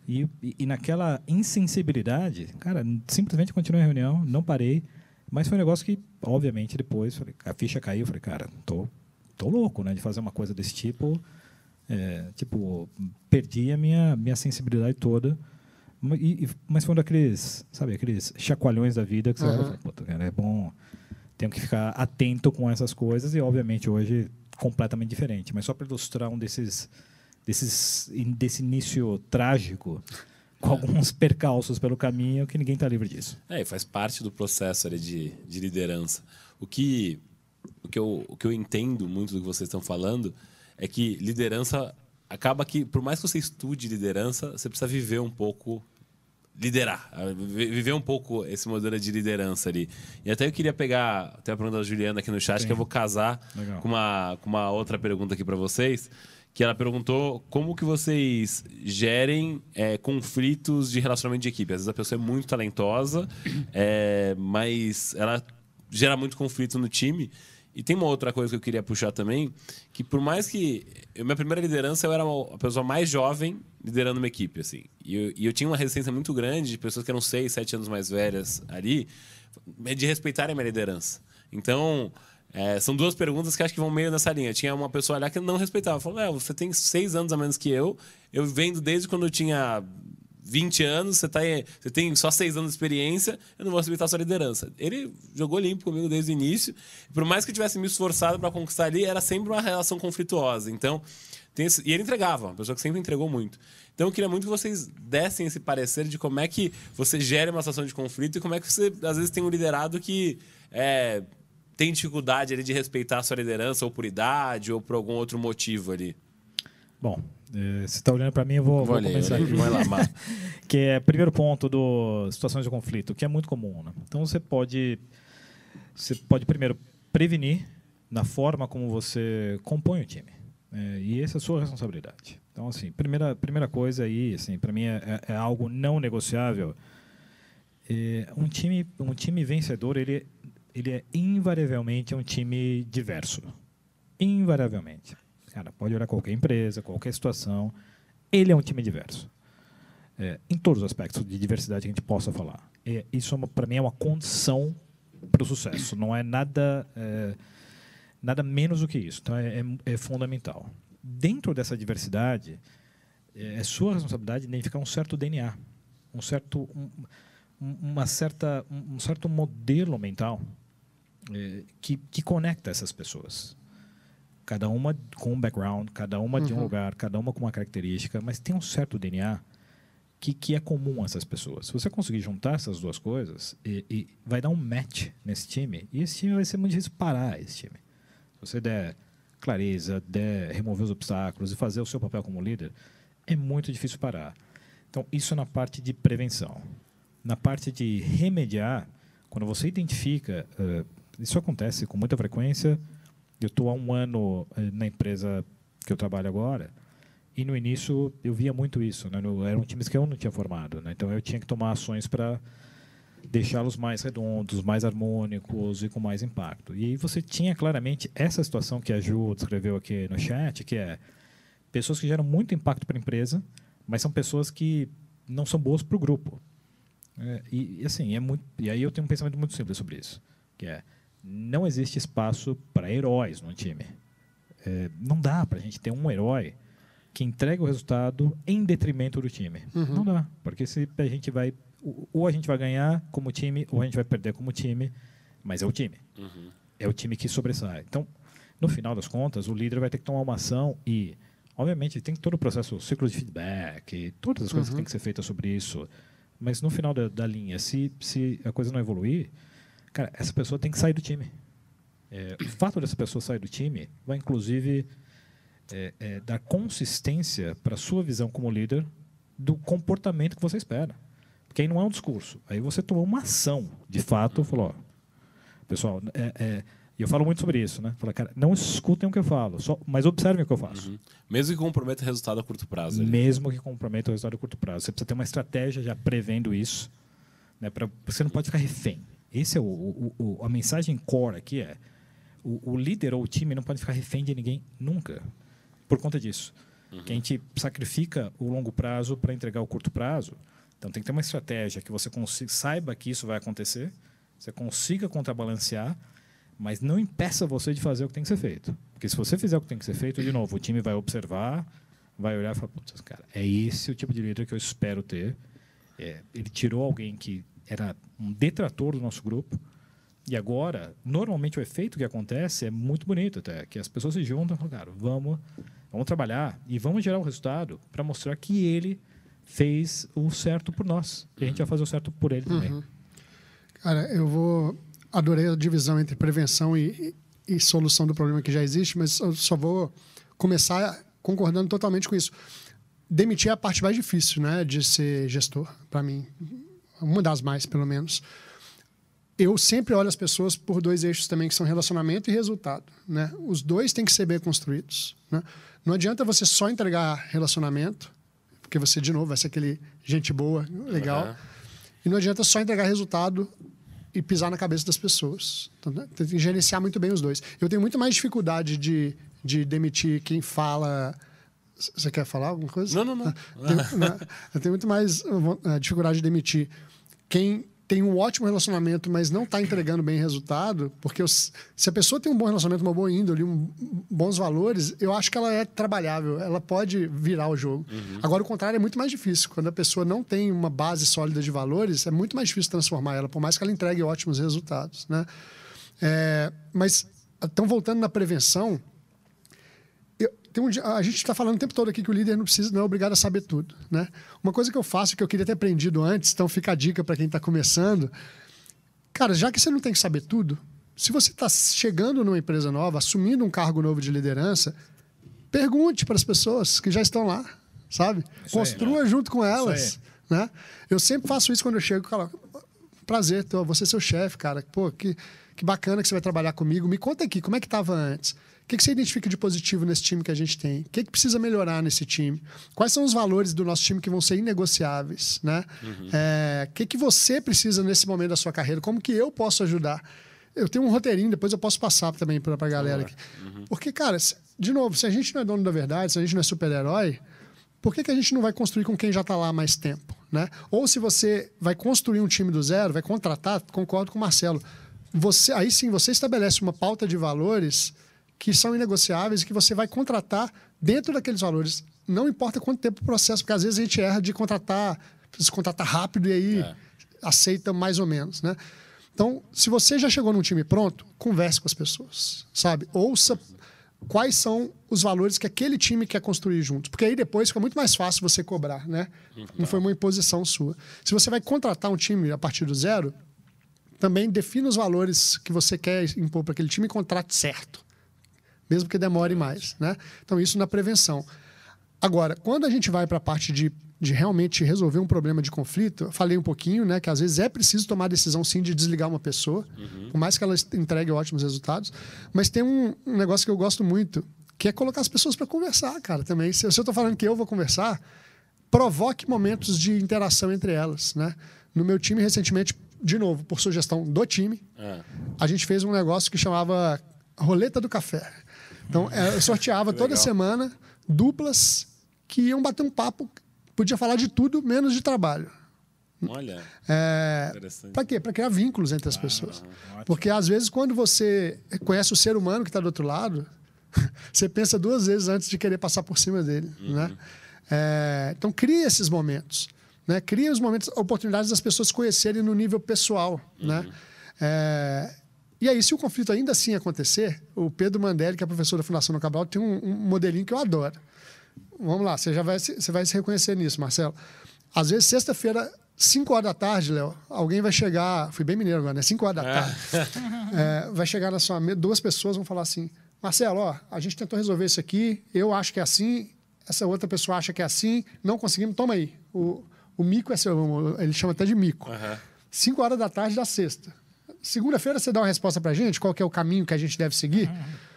E, e, e, naquela insensibilidade, cara, simplesmente continuei a reunião, não parei. Mas foi um negócio que, obviamente, depois falei, a ficha caiu. Falei, cara, tô, tô louco, né? De fazer uma coisa desse tipo. É, tipo, perdi a minha, minha sensibilidade toda. E, mas foi um daqueles, sabe, aqueles chacoalhões da vida que você uhum. olha e cara, é bom. Tenho que ficar atento com essas coisas. E, obviamente, hoje, completamente diferente. Mas só para ilustrar um desses desses, desse início trágico, com alguns percalços pelo caminho, que ninguém está livre disso. É, e faz parte do processo ali, de, de liderança. O que, o, que eu, o que eu entendo muito do que vocês estão falando é que liderança acaba que, por mais que você estude liderança, você precisa viver um pouco liderar, viver um pouco esse modelo de liderança ali. E até eu queria pegar, até a pergunta da Juliana aqui no chat, Sim. que eu vou casar com uma, com uma outra pergunta aqui para vocês que ela perguntou como que vocês gerem é, conflitos de relacionamento de equipe. Às vezes a pessoa é muito talentosa, é, mas ela gera muito conflito no time. E tem uma outra coisa que eu queria puxar também, que por mais que... Eu, minha primeira liderança, eu era a pessoa mais jovem liderando uma equipe, assim. E eu, e eu tinha uma resistência muito grande de pessoas que eram seis, sete anos mais velhas ali, de respeitarem a minha liderança. Então... É, são duas perguntas que acho que vão meio nessa linha. Tinha uma pessoa lá que não respeitava. Falou, é, você tem seis anos a menos que eu. Eu vendo desde quando eu tinha 20 anos, você, tá, você tem só seis anos de experiência, eu não vou respeitar a sua liderança. Ele jogou limpo comigo desde o início. Por mais que eu tivesse me esforçado para conquistar ali, era sempre uma relação conflituosa. Então, esse, e ele entregava, uma pessoa que sempre entregou muito. Então eu queria muito que vocês dessem esse parecer de como é que você gera uma situação de conflito e como é que você, às vezes, tem um liderado que é, tem dificuldade ali de respeitar a sua liderança ou por idade ou por algum outro motivo ali? Bom, você está olhando para mim, eu vou, vou, vou começar. Vai lá, [LAUGHS] que é primeiro ponto do situações de conflito, que é muito comum. Né? Então você pode, você pode primeiro prevenir na forma como você compõe o time. É, e essa é a sua responsabilidade. Então, assim, primeira, primeira coisa aí, assim, para mim é, é, é, algo não negociável. É, um time, um time vencedor, ele ele é invariavelmente um time diverso. Invariavelmente. Cara, pode olhar qualquer empresa, qualquer situação, ele é um time diverso. É, em todos os aspectos de diversidade que a gente possa falar. É, isso, é para mim, é uma condição para o sucesso. Não é nada, é, nada menos do que isso. Então, é, é, é fundamental. Dentro dessa diversidade, é, sua responsabilidade identificar um certo DNA, um certo, um, uma certa, um certo modelo mental que, que conecta essas pessoas. Cada uma com um background, cada uma uhum. de um uhum. lugar, cada uma com uma característica, mas tem um certo DNA que, que é comum a essas pessoas. Se você conseguir juntar essas duas coisas, e, e vai dar um match nesse time, e esse time vai ser muito difícil parar esse time. Se você der clareza, der remover os obstáculos e fazer o seu papel como líder, é muito difícil parar. Então, isso na parte de prevenção. Na parte de remediar, quando você identifica uh, isso acontece com muita frequência. Eu estou há um ano eh, na empresa que eu trabalho agora e no início eu via muito isso. Né? Eram times que eu não tinha formado, né? então eu tinha que tomar ações para deixá-los mais redondos, mais harmônicos e com mais impacto. E você tinha claramente essa situação que a Ju descreveu aqui no chat, que é pessoas que geram muito impacto para a empresa, mas são pessoas que não são boas para o grupo. É, e, assim, é muito, e aí eu tenho um pensamento muito simples sobre isso, que é não existe espaço para heróis no time. É, não dá para a gente ter um herói que entrega o resultado em detrimento do time. Uhum. Não dá, porque se a gente vai ou a gente vai ganhar como time ou a gente vai perder como time, mas é o time. Uhum. É o time que sobressai. Então, no final das contas, o líder vai ter que tomar uma ação e, obviamente, tem todo o processo, o ciclo de feedback, todas as coisas uhum. que têm que ser feitas sobre isso. Mas no final da, da linha, se, se a coisa não evoluir, cara, essa pessoa tem que sair do time. É, o fato dessa pessoa sair do time vai, inclusive, é, é, dar consistência para a sua visão como líder do comportamento que você espera. Porque aí não é um discurso. Aí você tomou uma ação, de fato, falou, ó, pessoal, é, é, e eu falo muito sobre isso, né? Fala, cara, não escutem o que eu falo, só, mas observem o que eu faço. Uhum. Mesmo que comprometa o resultado a curto prazo. Ali. Mesmo que comprometa o resultado a curto prazo. Você precisa ter uma estratégia já prevendo isso. Né? Pra, você não pode ficar refém. Esse é o, o, o a mensagem core aqui é o, o, líder ou o time não pode ficar refém de ninguém nunca. Por conta disso. Uhum. Que a gente sacrifica o longo prazo para entregar o curto prazo. Então tem que ter uma estratégia que você consiga, saiba que isso vai acontecer, você consiga contrabalancear mas não impeça você de fazer o que tem que ser feito. Porque se você fizer o que tem que ser feito, de novo, o time vai observar, vai olhar e falar, putz, cara, é esse o tipo de líder que eu espero ter. É, ele tirou alguém que era um detrator do nosso grupo. E agora, normalmente o efeito que acontece é muito bonito até, que as pessoas se juntam e falam, cara, vamos, vamos trabalhar e vamos gerar o um resultado para mostrar que ele fez o certo por nós. E a gente vai fazer o certo por ele também. Uhum. Cara, eu vou adorei a divisão entre prevenção e, e, e solução do problema que já existe, mas eu só vou começar concordando totalmente com isso. Demitir é a parte mais difícil, né, de ser gestor, para mim, uma das mais, pelo menos. Eu sempre olho as pessoas por dois eixos também, que são relacionamento e resultado, né? Os dois têm que ser bem construídos, né? Não adianta você só entregar relacionamento, porque você de novo vai ser aquele gente boa, legal. Uhum. E não adianta só entregar resultado e pisar na cabeça das pessoas. Então, né? tem que gerenciar muito bem os dois. Eu tenho muito mais dificuldade de, de demitir quem fala. Você quer falar alguma coisa? Não, não, não. Tenho, [LAUGHS] né? Eu tenho muito mais uh, dificuldade de demitir quem tem um ótimo relacionamento, mas não está entregando bem resultado, porque eu, se a pessoa tem um bom relacionamento, uma boa índole, um, bons valores, eu acho que ela é trabalhável, ela pode virar o jogo. Uhum. Agora, o contrário é muito mais difícil. Quando a pessoa não tem uma base sólida de valores, é muito mais difícil transformar ela, por mais que ela entregue ótimos resultados. Né? É, mas, então, voltando na prevenção, um, a gente está falando o tempo todo aqui que o líder não precisa, não é obrigado a saber tudo, né? Uma coisa que eu faço que eu queria ter aprendido antes, então fica a dica para quem está começando, cara, já que você não tem que saber tudo, se você está chegando numa empresa nova, assumindo um cargo novo de liderança, pergunte para as pessoas que já estão lá, sabe? Isso Construa aí, né? junto com elas, né? Eu sempre faço isso quando eu chego, cara, prazer, tô, você é seu chefe, cara, pô, que que bacana que você vai trabalhar comigo. Me conta aqui, como é que estava antes? O que, que você identifica de positivo nesse time que a gente tem? O que, que precisa melhorar nesse time? Quais são os valores do nosso time que vão ser inegociáveis? Né? Uhum. É, o que, que você precisa nesse momento da sua carreira? Como que eu posso ajudar? Eu tenho um roteirinho, depois eu posso passar também para a galera aqui. Uhum. Porque, cara, de novo, se a gente não é dono da verdade, se a gente não é super-herói, por que, que a gente não vai construir com quem já está lá há mais tempo? Né? Ou se você vai construir um time do zero, vai contratar, concordo com o Marcelo, você, aí sim você estabelece uma pauta de valores que são inegociáveis e que você vai contratar dentro daqueles valores. Não importa quanto tempo o processo, porque às vezes a gente erra de contratar, precisa contratar rápido e aí é. aceita mais ou menos, né? Então, se você já chegou num time pronto, converse com as pessoas, sabe? Ouça quais são os valores que aquele time quer construir junto. Porque aí depois fica muito mais fácil você cobrar, né? Não foi uma imposição sua. Se você vai contratar um time a partir do zero, também defina os valores que você quer impor para aquele time e contrate certo mesmo que demore mais. Né? Então, isso na prevenção. Agora, quando a gente vai para a parte de, de realmente resolver um problema de conflito, eu falei um pouquinho, né, que às vezes é preciso tomar a decisão sim de desligar uma pessoa, uhum. por mais que ela entregue ótimos resultados. Mas tem um, um negócio que eu gosto muito, que é colocar as pessoas para conversar, cara, também. Se, se eu estou falando que eu vou conversar, provoque momentos de interação entre elas, né? No meu time, recentemente, de novo, por sugestão do time, é. a gente fez um negócio que chamava Roleta do Café. Então, é, eu sorteava toda semana duplas que iam bater um papo, podia falar de tudo, menos de trabalho. Olha. É, para quê? Para criar vínculos entre as ah, pessoas. Porque às vezes, quando você conhece o ser humano que está do outro lado, [LAUGHS] você pensa duas vezes antes de querer passar por cima dele. Uhum. Né? É, então, cria esses momentos. Né? Cria os momentos, oportunidades das pessoas conhecerem no nível pessoal. Né? Uhum. Né? É, e aí, se o conflito ainda assim acontecer, o Pedro Mandelli, que é professor da Fundação no Cabral, tem um, um, modelinho que eu adoro. Vamos lá, você já vai, você vai se reconhecer nisso, Marcelo. Às vezes, sexta-feira 5 horas da tarde, Léo, alguém vai chegar. Fui bem mineiro agora, né? 5 horas da tarde. [LAUGHS] É, vai chegar na sua mesa, duas pessoas vão falar assim: Marcelo, ó, a gente tentou resolver isso aqui, eu acho que é assim, essa outra pessoa acha que é assim, não conseguimos, toma aí. O, o mico é seu, ele chama até de mico. 5 horas da tarde da sexta. Segunda-feira você dá uma resposta pra gente, qual que é o caminho que a gente deve seguir.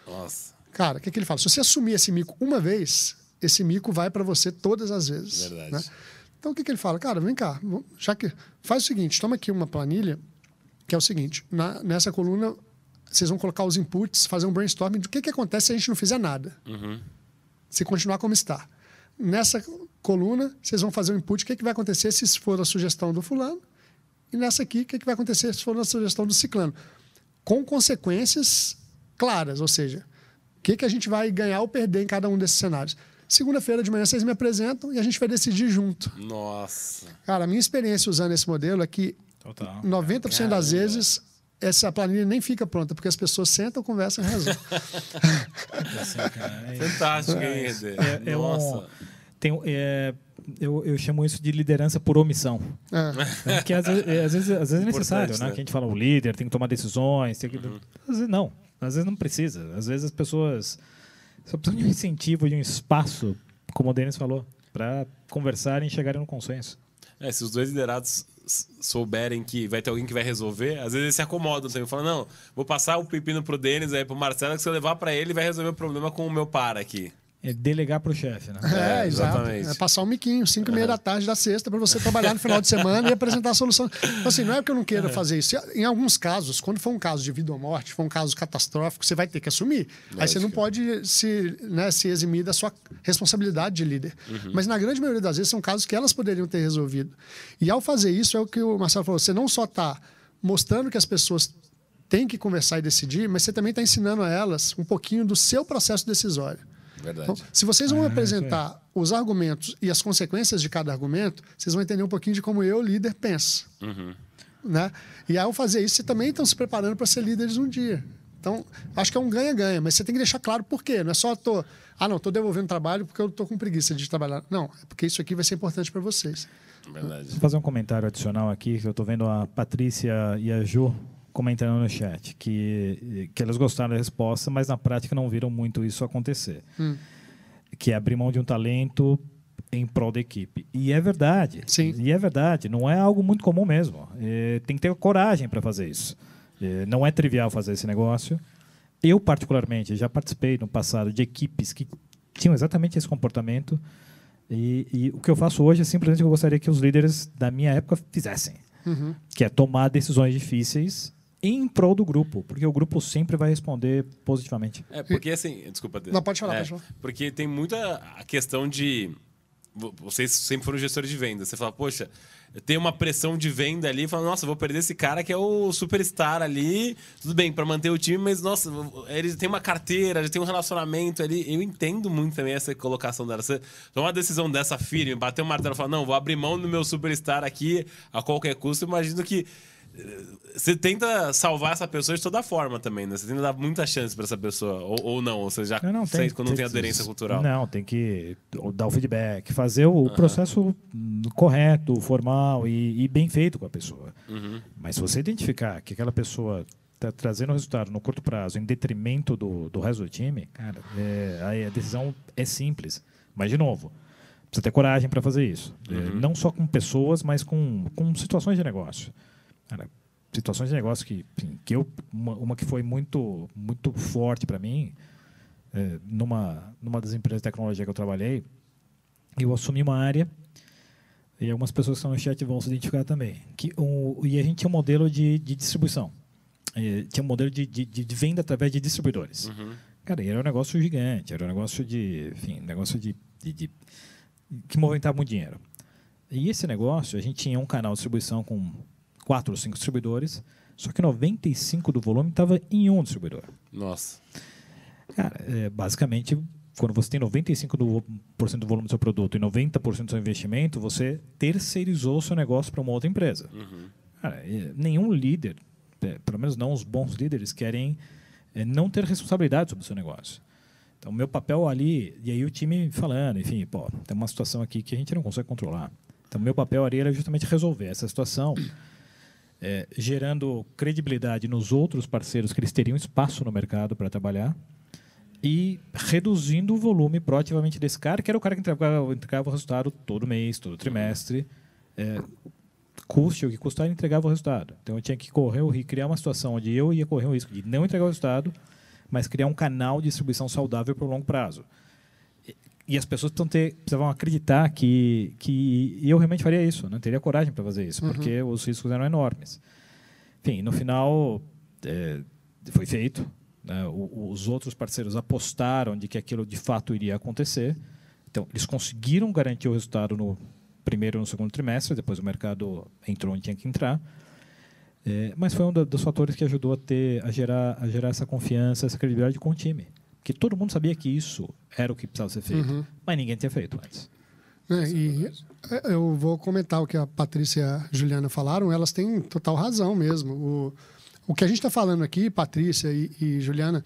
Nossa, Cara, o que, que ele fala? Se você assumir esse mico uma vez, esse mico vai para você todas as vezes. Verdade. né? Então o que, que ele fala? Cara, vem cá, já que faz o seguinte, toma aqui uma planilha que é o seguinte: na- nessa coluna vocês vão colocar os inputs, fazer um brainstorming do que, que acontece se a gente não fizer nada. Se continuar como está. Nessa coluna, vocês vão fazer o input, o que, que vai acontecer se for a sugestão do fulano. E nessa aqui, o que, que vai acontecer se for a sugestão do ciclano. Com consequências claras, ou seja, o que, que a gente vai ganhar ou perder em cada um desses cenários. Segunda-feira de manhã vocês me apresentam e a gente vai decidir junto. nossa. Cara, a minha experiência usando esse modelo é que Total. 90% das vezes essa planilha nem fica pronta, porque as pessoas sentam, conversam e resolvem. [LAUGHS] Fantástico, hein? É, é um- Nossa. Tem, é, eu, eu chamo isso de liderança por omissão. É. É, Porque às vezes, é, às vezes, às vezes é necessário, né? né? Que a gente fala, o líder tem que tomar decisões. Tem que... Às vezes não. Às vezes não precisa. Às vezes as pessoas só precisam de um incentivo, de um espaço, como o Denis falou, para conversarem e chegarem no consenso. É, se os dois liderados souberem que vai ter alguém que vai resolver, às vezes eles se acomodam também. Falam, não, vou passar o pepino pro Denis aí, pro Marcelo, que se eu levar pra ele, vai resolver o problema com o meu par aqui. É delegar para o chefe, né? [LAUGHS] É, É, exato. exatamente. É passar um miquinho, 5 e meia da tarde da sexta, para você trabalhar no final de semana e apresentar a solução. Então, assim, não é que eu não queira fazer isso. Em alguns casos, quando for um caso de vida ou morte, for um caso catastrófico, você vai ter que assumir. Aí você não pode se, né, se eximir da sua responsabilidade de líder. Mas na grande maioria das vezes são casos que elas poderiam ter resolvido. E ao fazer isso, é o que o Marcelo falou, você não só está mostrando que as pessoas têm que conversar e decidir, mas você também está ensinando a elas um pouquinho do seu processo decisório. Verdade. Então, se vocês vão apresentar os argumentos e as consequências de cada argumento, vocês vão entender um pouquinho de como eu, líder, penso. Né? E ao fazer isso, vocês também estão se preparando para ser líderes um dia. Então, acho que é um ganha-ganha, mas você tem que deixar claro por quê. Não é só tô, ah, não, estou devolvendo trabalho porque eu estou com preguiça de trabalhar. Não, é porque isso aqui vai ser importante para vocês. Verdade. Vou fazer um comentário adicional aqui, que eu estou vendo a Patrícia e a Ju comentando no chat, que, que elas gostaram da resposta, mas na prática não viram muito isso acontecer. Que é abrir mão de um talento em prol da equipe. E é verdade. Sim. E é verdade. Não é algo muito comum mesmo. É, tem que ter coragem para fazer isso. É, não é trivial fazer esse negócio. Eu, particularmente, já participei no passado de equipes que tinham exatamente esse comportamento. E, e o que eu faço hoje é simplesmente o que eu gostaria que os líderes da minha época fizessem. Que é tomar decisões difíceis em prol do grupo. Porque o grupo sempre vai responder positivamente. É, porque assim, desculpa. Não, pode falar, É, pode falar. Porque tem muita a questão de. vo- Vocês sempre foram gestores de venda. Você fala, poxa, tem uma pressão de venda ali, fala, nossa, vou perder esse cara que é o superstar ali. Tudo bem, para manter o time, mas nossa, ele tem uma carteira, ele tem um relacionamento ali. Eu entendo muito também essa colocação dela. Você toma uma decisão dessa firme, bater o martelo e falar, não, vou abrir mão do meu superstar aqui a qualquer custo. Eu imagino que você tenta salvar essa pessoa de toda forma também, né? Você tenta dar muita chance para essa pessoa. Ou, ou não, ou você já Não, não, sente quando não tem aderência cultural. Não, tem que dar o feedback, fazer o processo hum, correto, formal e, e bem feito com a pessoa. Uhum. Mas se você identificar que aquela pessoa está trazendo resultado no curto prazo em detrimento do, do resto do time, cara, é, aí a decisão é simples. Mas, de novo, precisa ter coragem para fazer isso. É, não só com pessoas, mas com, com situações de negócio. Cara, situações de negócio que, enfim, que eu uma, uma que foi muito muito forte para mim é, numa numa das empresas de tecnologia que eu trabalhei eu assumi uma área e algumas pessoas que estão no chat vão se identificar também que um, e a gente tinha um modelo de, de distribuição. É, tinha um modelo de, de, de venda através de distribuidores. Cara e era um negócio gigante era um negócio de enfim negócio de, de, de que movimentava muito dinheiro. E esse negócio, a gente tinha um canal de distribuição com quatro ou cinco distribuidores, só que 95% do volume estava em um distribuidor. Nossa. Cara, é, basicamente, quando você tem 95% do, do volume do seu produto e 90% do seu investimento, você terceirizou o seu negócio para uma outra empresa. Cara, é, nenhum líder, é, pelo menos não os bons líderes, querem é, não ter responsabilidade sobre o seu negócio. Então, meu papel ali, e aí o time falando, enfim, pô, tem uma situação aqui que a gente não consegue controlar. Então, meu papel ali era justamente resolver essa situação, é, gerando credibilidade nos outros parceiros que eles teriam espaço no mercado para trabalhar e reduzindo o volume proativamente desse cara, que era o cara que entregava, entregava o resultado todo mês, todo trimestre. É, custe o que custar, ele entregava o resultado. Então eu tinha que correr o criar uma situação onde eu ia correr o risco de não entregar o resultado, mas criar um canal de distribuição saudável para o longo prazo. E, as pessoas ter, precisavam acreditar que, que eu realmente faria isso, né? teria coragem para fazer isso, uhum. porque os riscos eram enormes. Enfim, no final é, foi feito. Né? O, os outros parceiros apostaram de que aquilo de fato iria acontecer. Então, eles conseguiram garantir o resultado no primeiro e no segundo trimestre, depois o mercado entrou onde tinha que entrar. É, mas foi um dos fatores que ajudou a, ter, a, gerar, a gerar essa confiança, essa credibilidade com o time. Porque todo mundo sabia que isso era o que precisava ser feito, uhum. mas ninguém tinha feito antes. É, e eu vou comentar o que a Patrícia e a Juliana falaram, elas têm total razão mesmo. O, o que a gente está falando aqui, Patrícia e, e Juliana,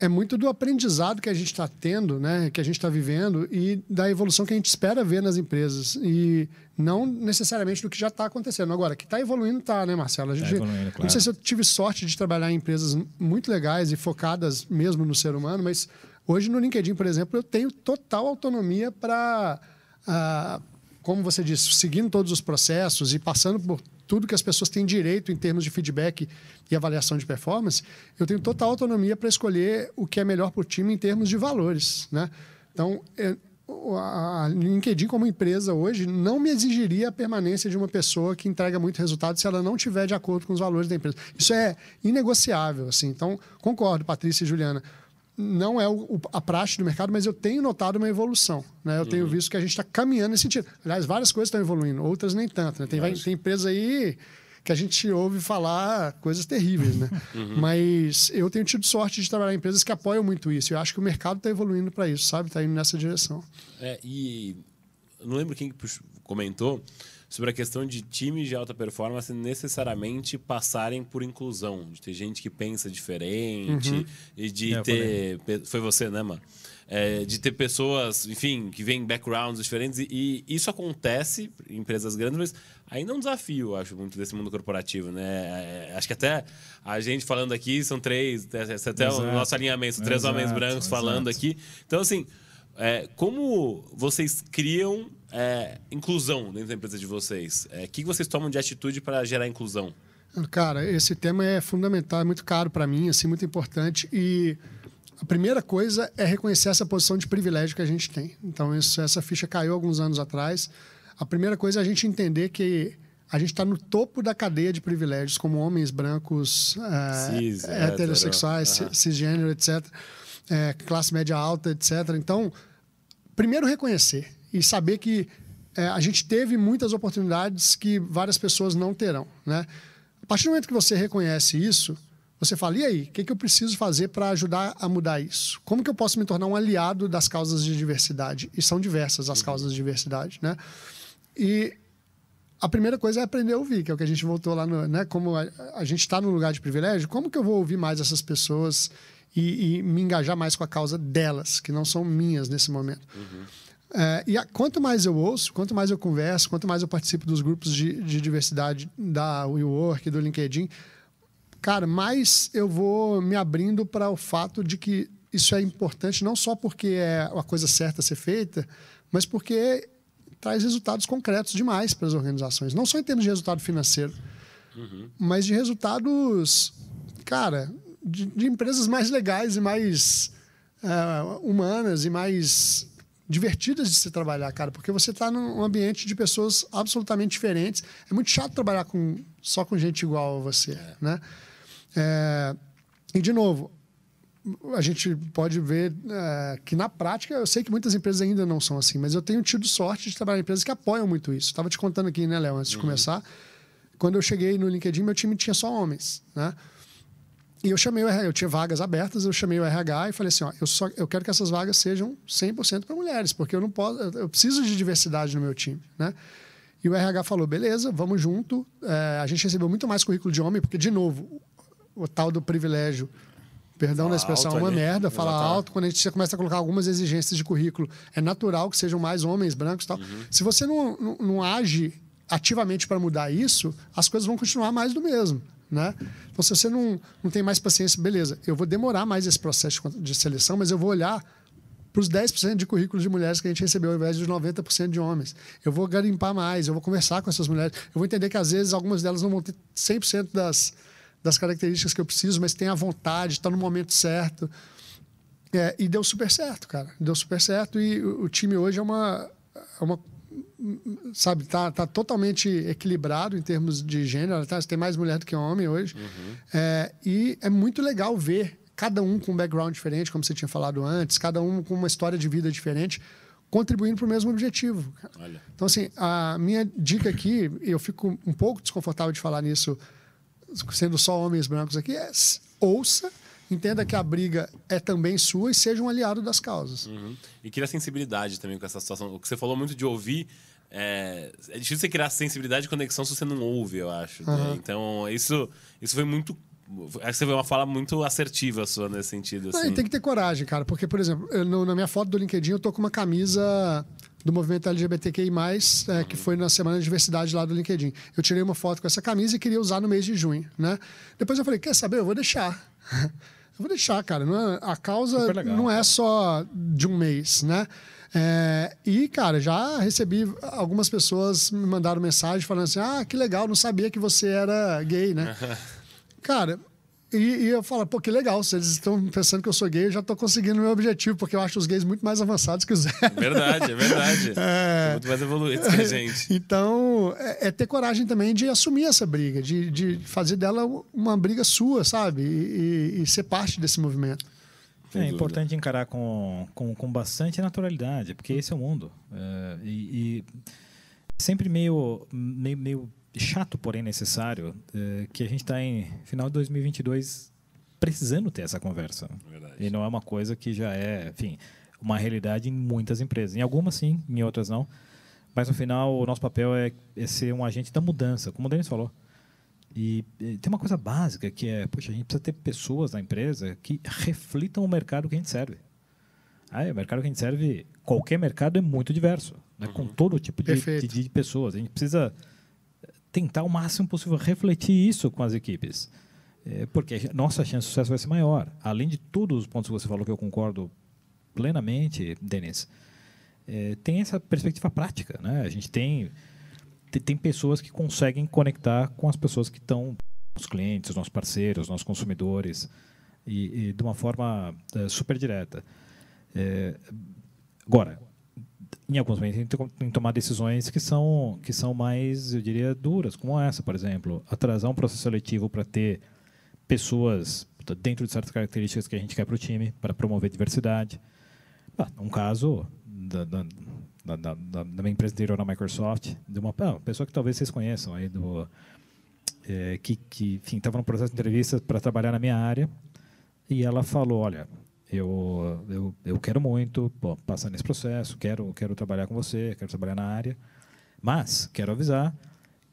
é muito do aprendizado que a gente está tendo, né, que a gente está vivendo e da evolução que a gente espera ver nas empresas e não necessariamente do que já está acontecendo. Agora, que está evoluindo, está, né, Marcelo? A gente, tá evoluindo, claro. Não sei se eu tive sorte de trabalhar em empresas muito legais e focadas mesmo no ser humano, mas hoje no LinkedIn, por exemplo, eu tenho total autonomia para, ah, como você disse, seguindo todos os processos e passando por tudo que as pessoas têm direito em termos de feedback e avaliação de performance, eu tenho total autonomia para escolher o que é melhor para o time em termos de valores. Né? Então, é, a LinkedIn como empresa hoje não me exigiria a permanência de uma pessoa que entrega muito resultado se ela não tiver de acordo com os valores da empresa. Isso é inegociável. Assim. Então, concordo, Patrícia e Juliana não é o, a praxe do mercado, mas eu tenho notado uma evolução. Né? Eu uhum. tenho visto que a gente está caminhando nesse sentido. Aliás, várias coisas estão evoluindo, outras nem tanto. Né? Tem, vai, tem empresas aí que a gente ouve falar coisas terríveis, né? [LAUGHS] Uhum. Mas eu tenho tido sorte de trabalhar em empresas que apoiam muito isso. Eu acho que o mercado está evoluindo para isso, sabe? Está indo nessa direção. É, e não lembro quem comentou, sobre a questão de times de alta performance necessariamente passarem por inclusão, de ter gente que pensa diferente uhum. e de é, ter. Foi você, né, mano? É, de ter pessoas, enfim, que vêm backgrounds diferentes. E, e, isso acontece em empresas grandes, mas ainda é um desafio, acho, muito desse mundo corporativo, né? É, acho que até a gente falando aqui são três, até o nosso alinhamento, são três exato, homens brancos exato. falando aqui. Então, assim, é, como vocês criam é, inclusão dentro da empresa de vocês? O é, que vocês tomam de atitude para gerar inclusão? Cara, esse tema é fundamental, é muito caro para mim, assim, muito importante. E a primeira coisa é reconhecer essa posição de privilégio que a gente tem. Então, isso, essa ficha caiu alguns anos atrás. A primeira coisa é a gente entender que a gente está no topo da cadeia de privilégios, como homens brancos, é, Cis, heterossexuais, uhum. cisgênero, etc., é, classe média alta, etc. Então, primeiro reconhecer e saber que é, a gente teve muitas oportunidades que várias pessoas não terão. Né? A partir do momento que você reconhece isso, você fala, e aí, o que, que eu preciso fazer para ajudar a mudar isso? Como que eu posso me tornar um aliado das causas de diversidade? E são diversas as uhum. causas de diversidade, né? E a primeira coisa é aprender a ouvir, que é o que a gente voltou lá no... Né? Como a, a gente está no lugar de privilégio, como que eu vou ouvir mais essas pessoas e, e, me engajar mais com a causa delas, que não são minhas nesse momento? Uhum. É, e a, quanto mais eu ouço, quanto mais eu converso, quanto mais eu participo dos grupos de, de diversidade da WeWork, do LinkedIn, cara, mais eu vou me abrindo para o fato de que isso é importante não só porque é a coisa certa a ser feita, mas porque traz resultados concretos demais para as organizações. Não só em termos de resultado financeiro, uhum. mas de resultados, cara, de, de empresas mais legais e mais uh, humanas e mais divertidas de se trabalhar, cara, porque você está num ambiente de pessoas absolutamente diferentes. É muito chato trabalhar com, só com gente igual a você, é. né? É, e, de novo, a gente pode ver é, que, na prática, eu sei que muitas empresas ainda não são assim, mas eu tenho tido sorte de trabalhar em empresas que apoiam muito isso. Estava te contando aqui, né, Léo, antes de uhum. começar. Quando eu cheguei no LinkedIn, meu time tinha só homens, né? E eu chamei o RH, eu tinha vagas abertas, eu chamei o RH e falei assim, ó, eu, só, eu quero que essas vagas sejam 100% para mulheres, porque eu não posso, eu preciso de diversidade no meu time, né? E o RH falou, beleza, vamos junto. É, a gente recebeu muito mais currículo de homem, porque, de novo, o, tal do privilégio perdão Fala da expressão, alto uma ali. merda, fala alto, quando a gente começa a colocar algumas exigências de currículo, é natural que sejam mais homens brancos e tal. Uhum. Se você não, não, não age ativamente para mudar isso, as coisas vão continuar mais do mesmo. Né? Então, se você não, não tem mais paciência, beleza, eu vou demorar mais esse processo de- seleção, mas eu vou olhar para os 10% de currículos de mulheres que a gente recebeu, ao invés dos 90% de homens. Eu vou garimpar mais, eu vou conversar com essas mulheres. Eu vou entender que, às vezes, algumas delas não vão ter 100% das, das características que eu preciso, mas tem a vontade, está no momento certo. É, e deu super certo, cara. Deu super certo e o, o time hoje é uma, é uma sabe, tá, tá totalmente equilibrado em termos de gênero. Tá? Tem mais mulher do que homem hoje. É, e é muito legal ver cada um com um background diferente, como você tinha falado antes, cada um com uma história de vida diferente, contribuindo para o mesmo objetivo. Olha. Então, assim, a minha dica aqui, eu fico um pouco desconfortável de falar nisso, sendo só homens brancos aqui, é ouça, entenda que a briga é também sua e seja um aliado das causas. Uhum. E cria sensibilidade também com essa situação. O que você falou muito de ouvir. É, é difícil você criar sensibilidade e conexão se você não ouve, eu acho. né? Então, isso, isso foi muito. Acho que você foi uma fala muito assertiva sua nesse sentido. Não, Assim. e tem que ter coragem, cara, porque, por exemplo, eu, no- na minha foto do LinkedIn eu tô com uma camisa do movimento LGBTQI+, é, que foi na Semana de Diversidade lá do LinkedIn. Eu tirei uma foto com essa camisa e queria usar no mês de junho, né? Depois eu falei, quer saber? Eu vou deixar. [LAUGHS] Eu vou deixar, cara. Não é- a causa legal. não é só de um mês, né? É, e, cara, já recebi algumas pessoas me mandaram mensagem falando assim: ah, que legal, não sabia que você era gay, né? [LAUGHS] Cara, e, e eu falo, pô, que legal, se eles estão pensando que eu sou gay, eu já tô conseguindo o meu objetivo, porque eu acho os gays muito mais avançados que os héteros. [LAUGHS] Verdade, é verdade. [LAUGHS] É. Muito mais evoluído que a gente. Então, é, é ter coragem também de assumir essa briga, de, de fazer dela uma briga sua, sabe? E, e- e ser parte desse movimento. Sem É dúvida. importante encarar com, com, com bastante naturalidade, porque esse é o mundo. É, e, e sempre meio, meio, meio chato, porém necessário, é, que a gente está em final de 2022 precisando ter essa conversa. Verdade. E não é uma coisa que já é, enfim, uma realidade em muitas empresas. Em algumas sim, em outras não. Mas no final, o nosso papel é, é ser um agente da mudança, como o Denis falou. E, eh, tem uma coisa básica que é, poxa, a gente precisa ter pessoas na empresa que reflitam o mercado que a gente serve. Ah, o mercado que a gente serve, qualquer mercado é muito diverso, né? com todo tipo de, de, de pessoas. A gente precisa tentar o máximo possível refletir isso com as equipes. É, porque a nossa chance de sucesso vai ser maior. Além de todos os pontos que você falou que eu concordo plenamente, Denis, é, tem essa perspectiva prática. Né? A gente tem, te- tem pessoas que conseguem conectar com as pessoas que estão, os clientes, os nossos parceiros, os nossos consumidores, e, e de uma forma eh, super direta. É, agora, em alguns momentos a gente tem que tomar decisões que são, que são mais, eu diria, duras, como essa, por exemplo. Atrasar um processo seletivo para ter pessoas dentro de certas características que a gente quer para o time, para promover diversidade. Um caso da, da, da, da, da minha empresa anterior na Microsoft, de uma ah, pessoa que talvez vocês conheçam, aí do, é, que, que enfim, estava no processo de entrevista para trabalhar na minha área, e ela falou, olha, eu, eu, eu quero muito pô, passar nesse processo, quero, quero trabalhar com você, quero trabalhar na área, mas quero avisar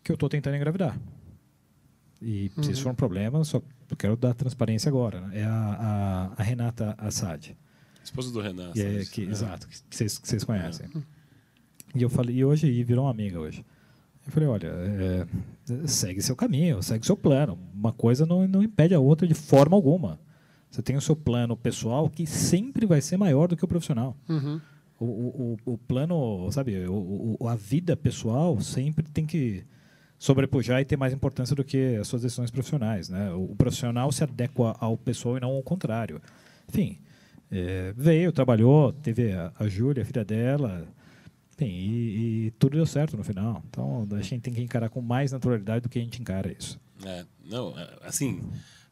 que eu estou tentando engravidar. E se isso for um problema, só quero dar transparência agora. né? É a, a, a Renata Assad. Esposa do Renan. É, que, É. Exato, que vocês, que vocês conhecem. E eu falei, e hoje e virou uma amiga hoje. Eu falei, olha, é, segue seu caminho, segue seu plano. Uma coisa não, não impede a outra de forma alguma. Você tem o seu plano pessoal que sempre vai ser maior do que o profissional. Uhum. O, o, o- plano, sabe, o, o- a vida pessoal sempre tem que sobrepujar e ter mais importância do que as suas decisões profissionais. Né? O, o profissional se adequa ao pessoal e não ao contrário. Enfim, é, veio, trabalhou, teve a, a Júlia, a filha dela, enfim, e, e tudo deu certo no final. Então a gente tem que encarar com mais naturalidade do que a gente encara isso. É, não, é, assim,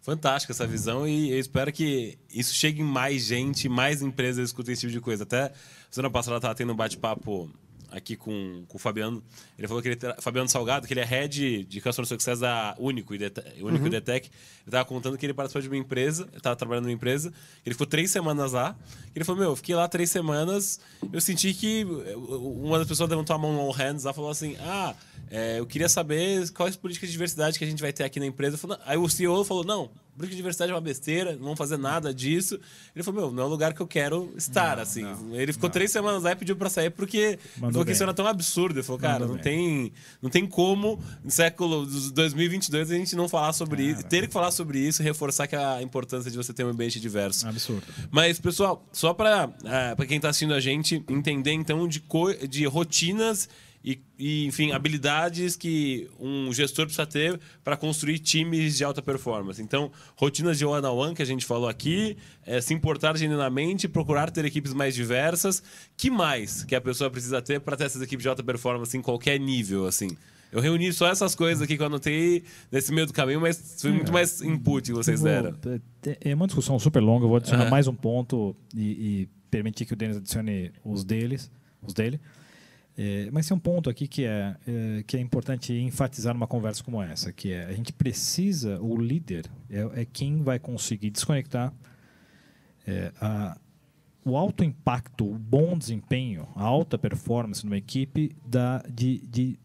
fantástica essa visão e eu espero que isso chegue em mais gente, mais empresas escutem esse tipo de coisa. Até semana passada estava tendo um bate-papo aqui com, com o Fabiano. Ele falou que ele tra- Fabiano Salgado, que ele é head de Customer Success da Único e Único e Detec. Ele estava contando que ele participou de uma empresa, estava trabalhando numa empresa, ele ficou três semanas lá. Ele falou: Meu, eu fiquei lá três semanas, eu senti que uma das pessoas levantou a mão no hands lá e falou assim: Ah, é, eu queria saber quais políticas de diversidade que a gente vai ter aqui na empresa. Falei, Aí o CEO falou: Não, porque diversidade é uma besteira, não vamos fazer nada disso. Ele falou, meu, não é o lugar que eu quero estar, Não, assim. não, ele ficou três semanas lá e pediu pra sair porque Mandou falou que isso era tão absurdo. Ele falou, cara, Mandou não bem. tem, não tem como, no século dos 2022, a gente não falar sobre isso, ter que falar sobre isso e reforçar que a importância de você ter um ambiente diverso. Absurdo. Mas, pessoal, só para para quem está assistindo a gente entender, então, de, co de rotinas e, e, enfim, habilidades que um gestor precisa ter para construir times de alta performance. Então, rotinas de one-on-one que a gente falou aqui, é, se importar genuinamente, procurar ter equipes mais diversas. que mais que a pessoa precisa ter para ter essas equipes de alta performance em qualquer nível, assim? Eu reuni só essas coisas aqui que eu anotei nesse meio do caminho, mas foi muito mais input que vocês deram. é é uma discussão super longa, eu vou adicionar Aham. mais um ponto e, e permitir que o Denis adicione os deles, os dele. É, mas tem um ponto aqui que é, é, que é importante enfatizar numa conversa como essa, que é a gente precisa, o líder é, é quem vai conseguir desconectar é, a- o alto impacto, o bom desempenho, a alta performance numa equipe da, de, de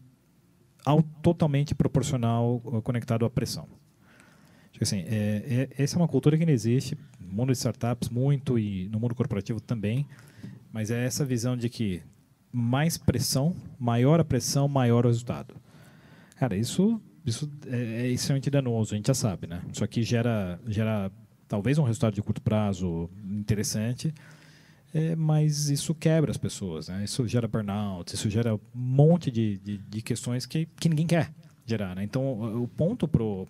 ao, totalmente proporcional uh, conectado à pressão. Assim, é, é- essa é uma cultura que não existe no mundo de startups muito e no mundo corporativo também, mas é essa visão de que mais pressão, maior a pressão, maior o resultado. Cara, isso, isso é, é extremamente danoso, a gente já sabe, né? Isso aqui gera, gera talvez um resultado de curto prazo interessante, é, mas isso quebra as pessoas, né? Isso gera burnout, isso gera um monte de, de, de questões que, que ninguém quer gerar, né? Então, o o ponto pro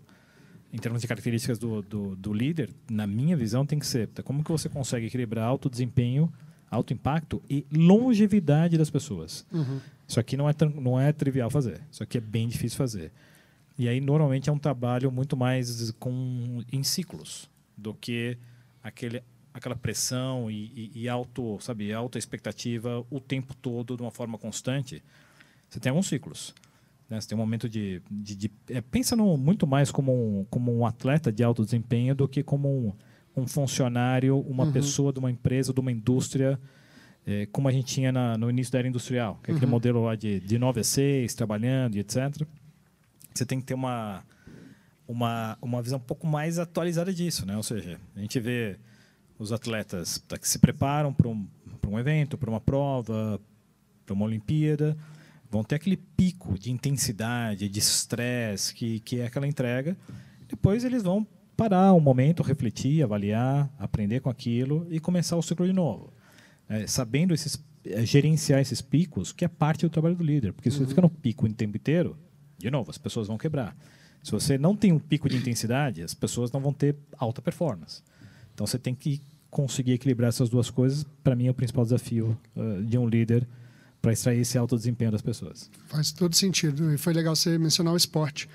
em termos de características do, do, do líder, na minha visão, tem que ser tá, como que você consegue equilibrar alto desempenho, alto impacto e longevidade das pessoas. Isso aqui não é, não é trivial fazer. Isso aqui é bem difícil fazer. E aí, normalmente, é um trabalho muito mais com, em ciclos do que aquele, aquela pressão e, e, e auto, sabe, alta expectativa o tempo todo de uma forma constante. Você tem alguns ciclos. Né? Você tem um momento de... de, de- é, pensa no, muito mais como um, como um atleta de alto desempenho do que como um, um funcionário, uma pessoa de uma empresa, de uma indústria, é, como a gente tinha na- no início da era industrial, que é aquele modelo lá de, de 9 a 6, trabalhando e etc. Você tem que ter uma, uma, uma visão um pouco mais atualizada disso, né? Ou seja, a gente vê os atletas tá, que se preparam para um, para um evento, para uma prova, para uma Olimpíada, vão ter aquele pico de intensidade, de estresse que, que é aquela entrega. Depois eles vão parar um momento, refletir, avaliar, aprender com aquilo e começar o ciclo de novo. É, sabendo esses, é, gerenciar esses picos, que é parte do trabalho do líder. Porque se você fica no pico o tempo inteiro, de novo, as pessoas vão quebrar. Se você não tem um pico de intensidade, as pessoas não vão ter alta performance. Então você tem que conseguir equilibrar essas duas coisas. Para mim, é o principal desafio uh, de um líder para extrair esse alto desempenho das pessoas. Faz todo sentido. E foi legal você mencionar o esporte.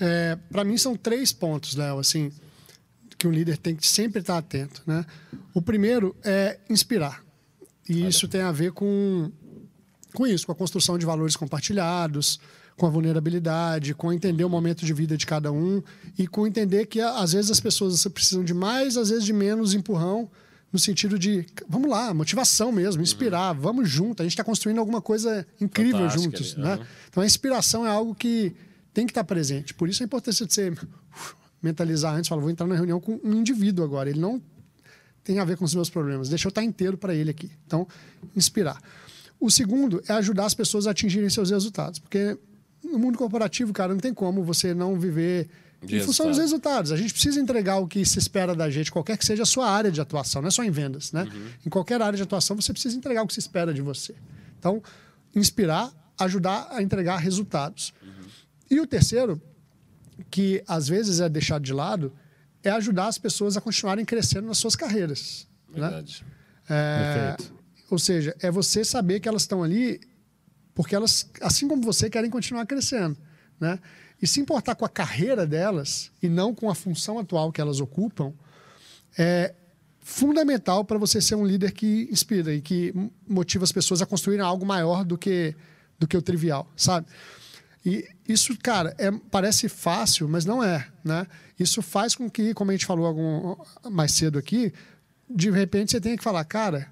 É, para mim, são três pontos, Léo, assim, que um líder tem que sempre estar atento. Né? O primeiro é inspirar. E isso tem a ver com, com isso, com a construção de valores compartilhados, com a vulnerabilidade, com entender o momento de vida de cada um e com entender que, às vezes, as pessoas precisam de mais, às vezes, de menos empurrão no sentido de, vamos lá, motivação mesmo, inspirar, vamos junto, a gente está construindo alguma coisa incrível Fantástica juntos. ali, Né? aham. Então a inspiração é algo que tem que estar presente. Por isso a importância de você mentalizar antes, falar, vou entrar na reunião com um indivíduo agora, ele não tem a ver com os meus problemas, deixa eu estar inteiro para ele aqui. Então, inspirar. O segundo é ajudar as pessoas a atingirem seus resultados, porque no mundo corporativo, cara, não tem como você não viver De em função dos resultado. resultados. A gente precisa entregar o que se espera da gente, qualquer que seja a sua área de atuação, não é só em vendas, né? Em qualquer área de atuação, você precisa entregar o que se espera de você. Então, inspirar, ajudar a entregar resultados. E o terceiro, que às vezes é deixado de lado, é ajudar as pessoas a continuarem crescendo nas suas carreiras. Né? Verdade. É, Perfeito. ou seja, é você saber que elas estão ali porque elas, assim como você, querem continuar crescendo. Né? E se importar com a carreira delas e não com a função atual que elas ocupam, é fundamental para você ser um líder que inspira e que motiva as pessoas a construírem algo maior do que, do que o trivial, sabe? E isso, cara, é, parece fácil, mas não é, né? Isso faz com que, como a gente falou algum, mais cedo aqui, de repente você tenha que falar, cara,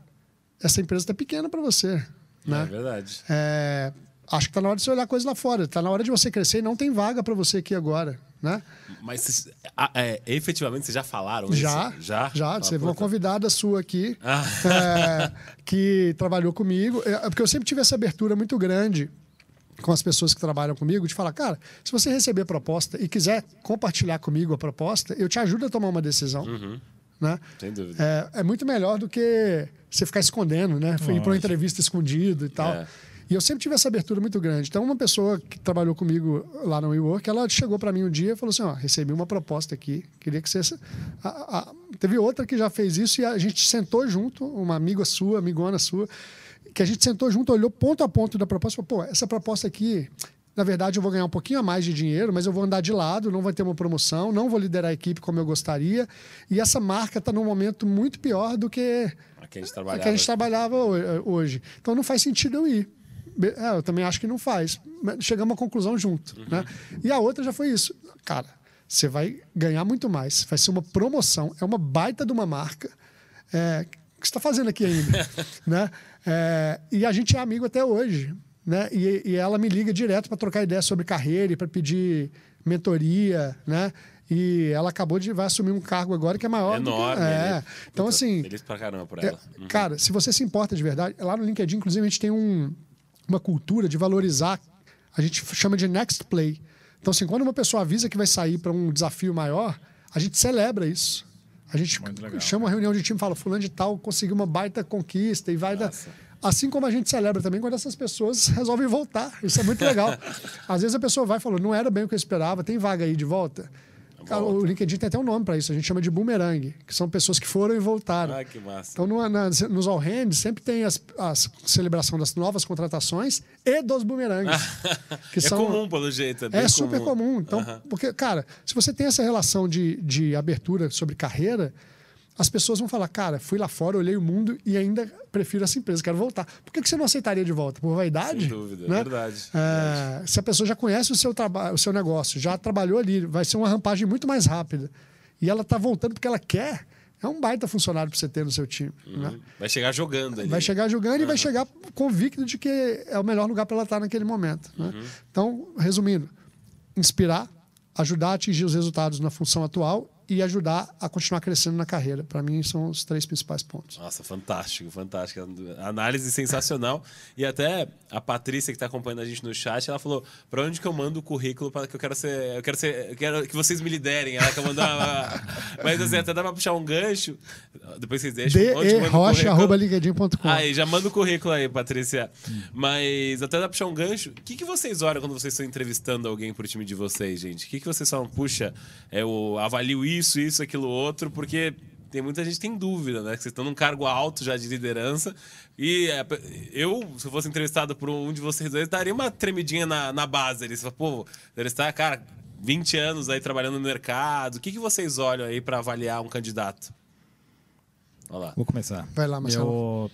essa empresa está pequena para você, É né? verdade. É, acho que está na hora de você olhar coisas lá fora. Está na hora de você crescer e não tem vaga para você aqui agora. né? Mas é, efetivamente vocês já falaram isso? Já, Já? já. Ah, Teve uma puta. convidada sua aqui Ah. é, que trabalhou comigo, é, porque eu sempre tive essa abertura muito grande com as pessoas que trabalham comigo de falar, cara, se você receber proposta e quiser compartilhar comigo a proposta, eu te ajudo a tomar uma decisão, Uhum. né? Sem dúvida. É, é muito melhor do que você ficar escondendo, né? Foi ir para uma entrevista escondido e tal. É. E eu sempre tive essa abertura muito grande. Então, uma pessoa que trabalhou comigo lá no WeWork, ela chegou para mim um dia e falou assim: Ó, recebi uma proposta aqui, queria que você. a- a- Teve outra que já fez isso e a gente sentou junto, uma amiga sua, amigona sua, que a gente sentou junto, olhou ponto a ponto da proposta e falou: pô, essa proposta aqui. Na verdade, eu vou ganhar um pouquinho a mais de dinheiro, mas eu vou andar de lado, não vai ter uma promoção, não vou liderar a equipe como eu gostaria. E essa marca está num momento muito pior do que Aqui a gente trabalhava. que a gente trabalhava ho- hoje. Então não faz sentido eu ir. É, eu também acho que não faz. Chegamos à conclusão junto. Né? E a outra já foi isso. Cara, você vai ganhar muito mais. Vai ser uma promoção. É uma baita de uma marca. É, o que você está fazendo aqui ainda? [LAUGHS] né? É, e a gente é amigo até hoje. Né? E, e ela me liga direto para trocar ideia sobre carreira e para pedir mentoria. Né? E ela acabou de vai assumir um cargo agora que é maior. do que- Enorme. é. né? Então, assim. Feliz pra caramba por É, ela. Uhum. Cara, se você se importa de verdade, lá no LinkedIn, inclusive, a gente tem um- uma cultura de valorizar, a gente chama de next play. Então, assim, quando uma pessoa avisa que vai sair para um desafio maior, a gente celebra isso. A gente chama uma reunião de time e fala, fulano de tal conseguiu uma baita conquista e vai dar... Assim como a gente celebra também quando essas pessoas [LAUGHS] resolvem voltar. Isso é muito legal. [LAUGHS] Às vezes a pessoa vai e fala, não era bem o que eu esperava, tem vaga aí de volta? Cara, o LinkedIn tem até um nome para isso, a gente chama de boomerang, que são pessoas que foram e voltaram. Ai, que massa. Então, no, na, nos All Hands, sempre tem as, a celebração das novas contratações e dos boomerangues. [LAUGHS] que é são, comum, pelo jeito. É, É super comum. Então, porque, cara, se você tem essa relação de, de abertura sobre carreira, as pessoas vão falar, cara, fui lá fora, olhei o mundo e ainda prefiro essa empresa, quero voltar. Por que, que você não aceitaria de volta? Por vaidade? Sem dúvida, né? verdade, É, se a pessoa já conhece o seu, traba- o seu negócio, já trabalhou ali, vai ser uma rampagem muito mais rápida. E ela está voltando porque ela quer, é um baita funcionário para você ter no seu time. né? Vai chegar jogando ali. Vai chegar jogando e vai chegar convicto de que é o melhor lugar para ela estar naquele momento. né? Então, resumindo, inspirar, ajudar a atingir os resultados na função atual e ajudar a continuar crescendo na carreira. Para mim, são os três principais pontos. Nossa, fantástico, fantástico. Análise sensacional. E até a Patrícia que está acompanhando a gente no chat, ela falou: para onde que eu mando o currículo para que eu quero ser, eu quero ser, eu quero que vocês me liderem. Ela quer mandar, uma... [LAUGHS] mas assim, até dá para puxar um gancho. Depois vocês deixam. de.rocha.linkedin.com. Aí, já manda o currículo aí, Patrícia. Mas até dá pra puxar um gancho. O que, que vocês olham quando vocês estão entrevistando alguém pro time de vocês, gente? O que, que vocês falam? Puxa, eu avalio isso, isso, aquilo, outro, porque tem muita gente que tem dúvida, né? Que vocês estão num cargo alto já de liderança. E é, eu, se eu fosse entrevistado por um de vocês dois, daria uma tremidinha na, na base ali. Você fala, pô, entrevistar, cara, 20 anos aí trabalhando no mercado. O que, que vocês olham aí pra avaliar um candidato? Olha lá. Vou começar. Vai lá, Marcelo.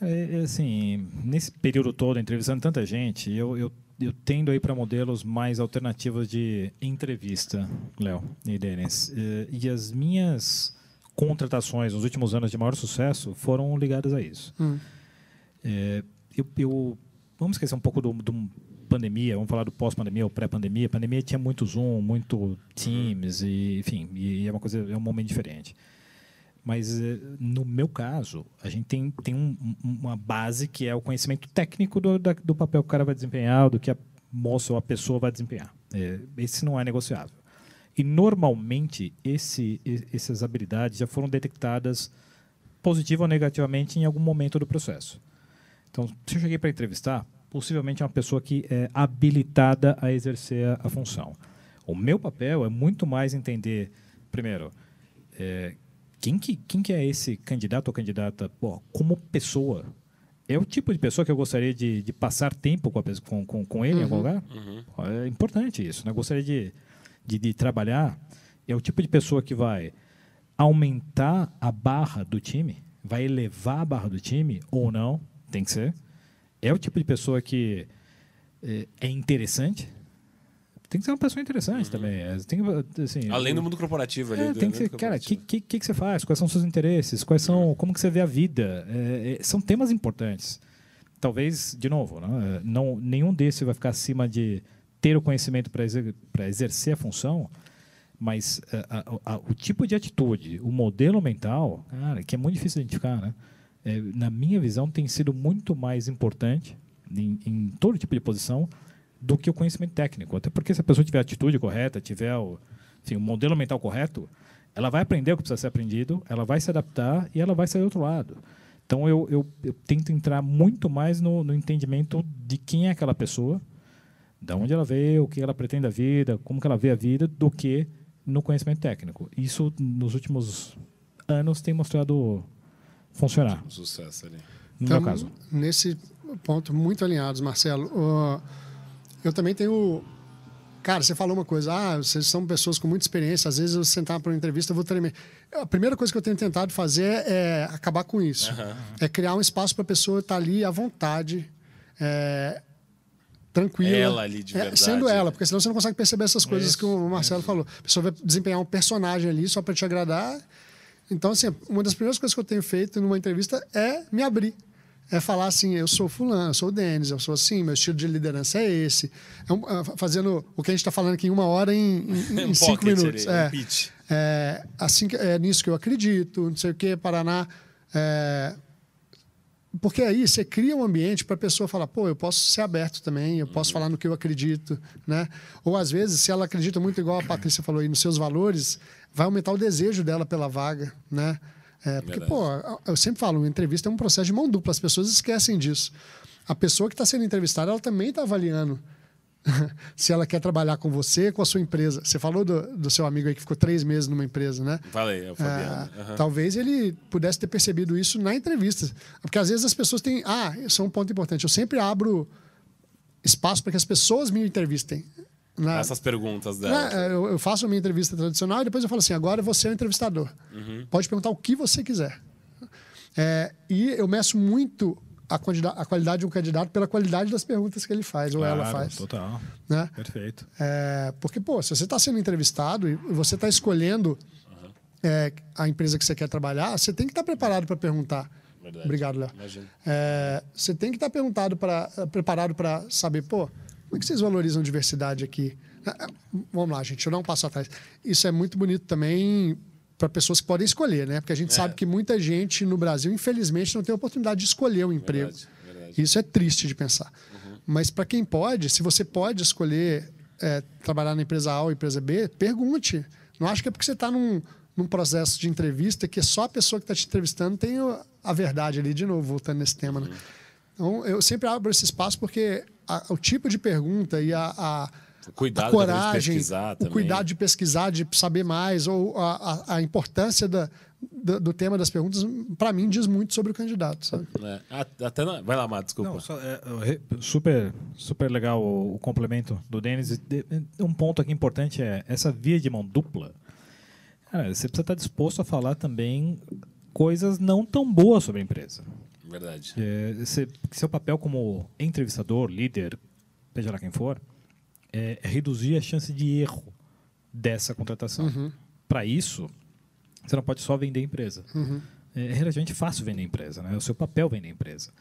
Eu, é, é, assim, nesse período todo, entrevistando tanta gente, eu, eu, eu tendo aí para modelos mais alternativos de entrevista, Léo e Denis. Eh, E as minhas contratações nos últimos anos de maior sucesso foram ligadas a isso. É, eu, eu- vamos esquecer um pouco do, do pandemia, vamos falar do pós-pandemia ou pré-pandemia. Pandemia tinha muito Zoom, muito Teams, e, enfim, e é uma coisa, é um momento diferente. Mas eh, no meu caso, a gente tem, tem um- um- uma base que é o conhecimento técnico do, da- do papel que o cara vai desempenhar, do que a moça ou a pessoa vai desempenhar. Eh, esse não é negociável. E normalmente esse, essas habilidades já foram detectadas positivo ou negativamente em algum momento do processo. Então, se eu cheguei para entrevistar, possivelmente é uma pessoa que é habilitada a exercer a, a função. O meu papel é muito mais entender, primeiro, é, quem, que, quem que é esse candidato ou candidata pô, como pessoa? É o tipo de pessoa que eu gostaria de, de passar tempo com, a com, com, com ele em algum lugar? Pô, É importante isso. Né? Eu gostaria de, de, de trabalhar. É o tipo de pessoa que vai aumentar a barra do time, vai elevar a barra do time ou não, tem que ser. É o tipo de pessoa que é, é interessante. Tem que ser uma pessoa interessante também. É, Tem, assim, Além do mundo corporativo ali. é, do- tem que ser, cara, o que, que, que, você faz? Quais são os seus interesses? Quais são, como que você vê a vida? É, é, são temas importantes. Talvez, de novo, né, não, nenhum desses vai ficar acima de ter o conhecimento para exer exercer a função, mas a, a, a, o tipo de atitude, o modelo mental, cara, que é muito difícil identificar, né? É, na minha visão, tem sido muito mais importante em, em, todo tipo de posição do que o conhecimento técnico. Até porque se a pessoa tiver a atitude correta, tiver o, enfim, o modelo mental correto, ela vai aprender o que precisa ser aprendido, ela vai se adaptar e ela vai sair do outro lado. Então, eu, eu, eu tento entrar muito mais no, no entendimento de quem é aquela pessoa, de onde ela veio, o que ela pretende da vida, como que ela vê a vida, do que no conhecimento técnico. Isso, nos últimos anos, tem mostrado funcionar. Sucesso ali. No então, meu caso. Nesse ponto, muito alinhados, Marcelo. Uh, eu também tenho. Cara, você falou uma coisa, ah, vocês são pessoas com muita experiência, às vezes eu sentar para uma entrevista eu vou tremer. A primeira coisa que eu tenho tentado fazer é acabar com isso. Uhum. É criar um espaço para a pessoa estar ali à vontade. É, tranquila. Ela ali de verdade. É, sendo ela, porque senão você não consegue perceber essas coisas que o Marcelo falou. A pessoa vai desempenhar um personagem ali só para te agradar. Então, assim, uma das primeiras coisas que eu tenho feito numa entrevista é me abrir. É falar assim, eu sou fulano, eu sou o Denis, eu sou assim, meu estilo de liderança é esse. É um, é, fazendo o que a gente está falando aqui em uma hora em, em, [LAUGHS] em cinco minutos. É, um é, assim, é nisso que eu acredito, não sei o que, Paraná. É, porque aí você cria um ambiente para a pessoa falar, pô, eu posso ser aberto também, eu posso uhum. falar no que eu acredito, né? Ou às vezes, se ela acredita muito igual a Patrícia falou aí nos seus valores, vai aumentar o desejo dela pela vaga, né? É, porque, pô, eu sempre falo, uma entrevista é um processo de mão dupla, as pessoas esquecem disso. A pessoa que está sendo entrevistada, ela também está avaliando [LAUGHS] se ela quer trabalhar com você, com a sua empresa. Você falou do, do seu amigo aí que ficou três meses numa empresa, né? Falei, é o Fabiano. uhum. Talvez ele pudesse ter percebido isso na entrevista. Porque às vezes as pessoas têm. Ah, isso é um ponto importante. Eu sempre abro espaço para que as pessoas me entrevistem. Na, Essas perguntas dela. eu, eu, faço a minha entrevista tradicional e depois eu falo assim: agora você é o entrevistador. Uhum. Pode perguntar o que você quiser. É, e eu meço muito a, a qualidade de um candidato pela qualidade das perguntas que ele faz claro, ou ela faz. Total. Né? Perfeito. É, porque, pô, se você está sendo entrevistado e você está escolhendo uhum. é, a empresa que você quer trabalhar, você tem que estar tá preparado para perguntar. Verdade. Obrigado, Léo. É, você tem que estar tá perguntado pra, preparado para saber, pô, como é que vocês valorizam diversidade aqui? É, é, vamos lá, gente, eu não passo atrás. Isso é muito bonito também para pessoas que podem escolher, né? Porque a gente é. sabe que muita gente no Brasil, infelizmente, não tem a oportunidade de escolher um emprego. Verdade, verdade. Isso é triste de pensar. Uhum. Mas para quem pode, se você pode escolher é, trabalhar na empresa A ou empresa B, pergunte. Não acho que é porque você está num, num processo de entrevista que só a pessoa que está te entrevistando tem a verdade ali, de novo, voltando nesse tema. Né? Uhum. Né? Então, eu sempre abro esse espaço porque a, o tipo de pergunta e a, a cuidado a coragem, de pesquisar o cuidado de pesquisar, de saber mais, ou a, a, a importância da, do, do, tema das perguntas, para mim, diz muito sobre o candidato. Sabe? É, até na... Vai lá, Mato, desculpa. Não, só, é, super, super legal o, o complemento do Denis. Um ponto aqui importante é essa via de mão dupla. Cara, você precisa estar disposto a falar também coisas não tão boas sobre a empresa. Verdade. É, seu papel como entrevistador, líder, seja lá quem for, é, reduzir a chance de erro dessa contratação. Uhum. Para isso, você não pode só vender a empresa. Uhum. É relativamente fácil vender a empresa, né? é o seu papel vender a empresa.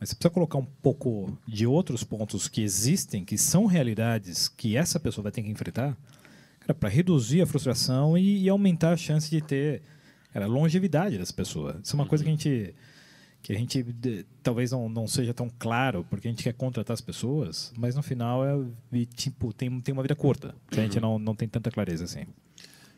Mas você precisa colocar um pouco de outros pontos que existem, que são realidades que essa pessoa vai ter que enfrentar, para reduzir a frustração e, e, aumentar a chance de ter cara, longevidade das pessoas. Isso é uma uhum. coisa que a gente que a gente de, talvez não, não seja tão claro porque a gente quer contratar as pessoas, mas no final é tipo tem, tem uma vida curta, que a gente não, não tem tanta clareza assim.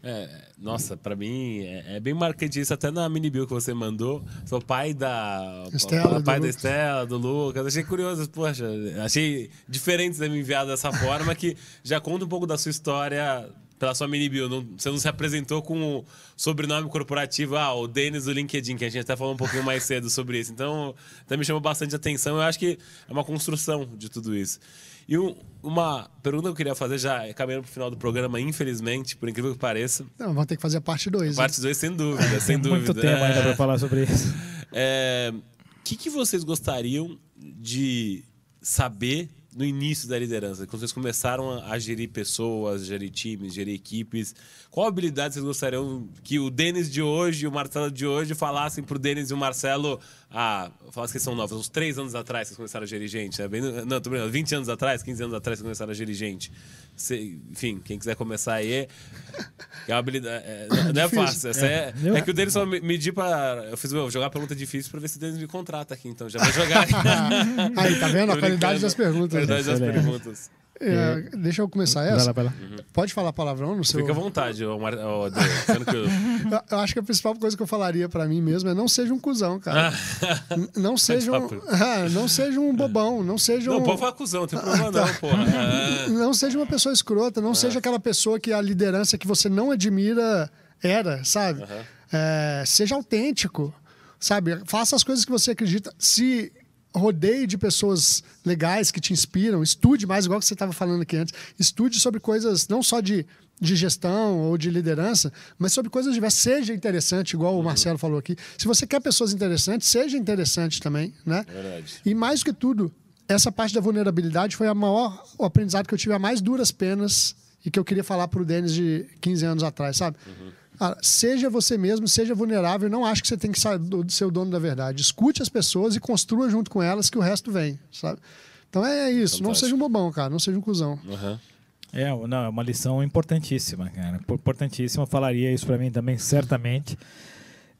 É, nossa, para mim é, é, bem marcante isso, até na mini bio que você mandou. Sou pai da. Estela, pai da Estela, do Lucas. Achei curioso, poxa, achei diferente de me enviar dessa forma, que já conta um pouco da sua história pela sua mini bio. Não, você não se apresentou com o sobrenome corporativo, ah, o Denis do LinkedIn, que a gente até falou um pouquinho mais cedo sobre isso. Então, também chamou bastante atenção. Eu acho que é uma construção de tudo isso. E um, uma pergunta que eu queria fazer, já caminhando para o final do programa, infelizmente, por incrível que pareça. Não, vamos ter que fazer a parte 2. Parte 2, sem dúvida, sem [LAUGHS] dúvida. Muito tempo ainda para falar sobre isso. O é, que, que vocês gostariam de saber no início da liderança, quando vocês começaram a gerir pessoas, gerir times, gerir equipes, qual habilidade vocês gostariam que o Denis de hoje e o Marcelo de hoje falassem para o Denis e o Marcelo ah, falar que são novos, uns três anos atrás que vocês começaram a gerir gente, né? Bem, não, tô brincando, 20 anos atrás, 15 anos atrás que vocês começaram a gerir gente. Cê, enfim, quem quiser começar aí, é uma habilidade, [LAUGHS] é, não é fácil. Essa é, é, que o deles só medir para. Eu fiz vou jogar pergunta difícil para ver se o Denis me contrata aqui, então já vou jogar. [LAUGHS] aí, tá vendo? A qualidade das perguntas. A qualidade das perguntas. É, deixa eu começar essa. Vai lá, vai lá. Uhum. Pode falar palavrão no seu. Fica à vontade, ô, Mar... ô, que [LAUGHS] eu... eu... acho que a principal coisa que eu falaria para mim mesmo é não seja um cuzão, cara. não seja um, [LAUGHS] ah, não seja um bobão, não seja um. Não, pode falar cuzão, não tem problema não, porra. [LAUGHS] Não seja uma pessoa escrota, não seja aquela pessoa que a liderança que você não admira era, sabe? Uhum. É, seja autêntico, sabe? Faça as coisas que você acredita. Se rodeie de pessoas legais que te inspiram, estude mais, igual que você estava falando aqui antes, estude sobre coisas não só de, de gestão ou de liderança, mas sobre coisas diversas. Seja interessante, igual o uhum. Marcelo falou aqui. Se você quer pessoas interessantes, seja interessante também, né? Verdade. E mais do que tudo, essa parte da vulnerabilidade foi a maior, o aprendizado que eu tive a mais duras penas e que eu queria falar para o Denis de 15 anos atrás, sabe? Uhum. Ah, seja você mesmo, seja vulnerável. Não acho que você tem que ser o dono da verdade. Escute as pessoas e construa junto com elas que o resto vem, sabe? Então é isso. Fantástico. Não seja um bobão, cara. Não seja um cuzão. Uhum. É, não, é uma lição importantíssima, cara. Importantíssima. Falaria isso para mim também, certamente.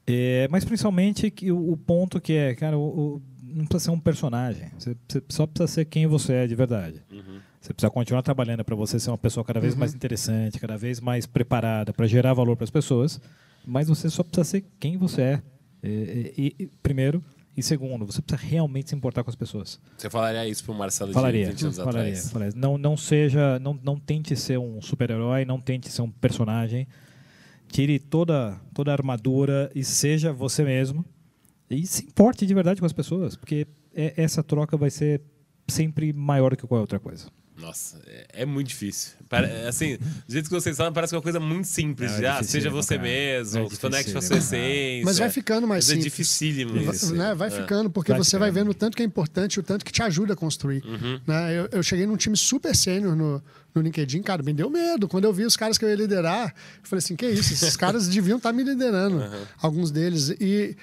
É, mas principalmente que o, o, ponto que é, cara, o, o, não precisa ser um personagem. Você, você, só precisa ser quem você é de verdade. Uhum. Você precisa continuar trabalhando para você ser uma pessoa cada vez uhum. mais interessante, cada vez mais preparada para gerar valor para as pessoas, mas você só precisa ser quem você é. E, e, e, primeiro. E segundo, você precisa realmente se importar com as pessoas. Você falaria isso para o Marcelo falaria, de 20 anos falaria, atrás? Falaria. Não, não seja, não, não tente ser um super-herói, não tente ser um personagem. Tire toda, toda a armadura e seja você mesmo. E se importe de verdade com as pessoas, porque é, essa troca vai ser sempre maior que qualquer outra coisa. Nossa, é, é muito difícil. Assim, do jeito que vocês falam, parece que é uma coisa muito simples. É, é seja você cara. mesmo, é conecte com a sua essência. Mas vai ficando mais Mas é simples. É dificílimo isso. Né? Vai ficando, porque vai você ficando. vai vendo o tanto que é importante, o tanto que te ajuda a construir. Uhum. Né? Eu, eu, cheguei num time super sênior no, no LinkedIn, cara, me deu medo. Quando eu vi os caras que eu ia liderar, eu falei assim, que isso, esses [LAUGHS] caras deviam estar tá me liderando, uhum. alguns deles. E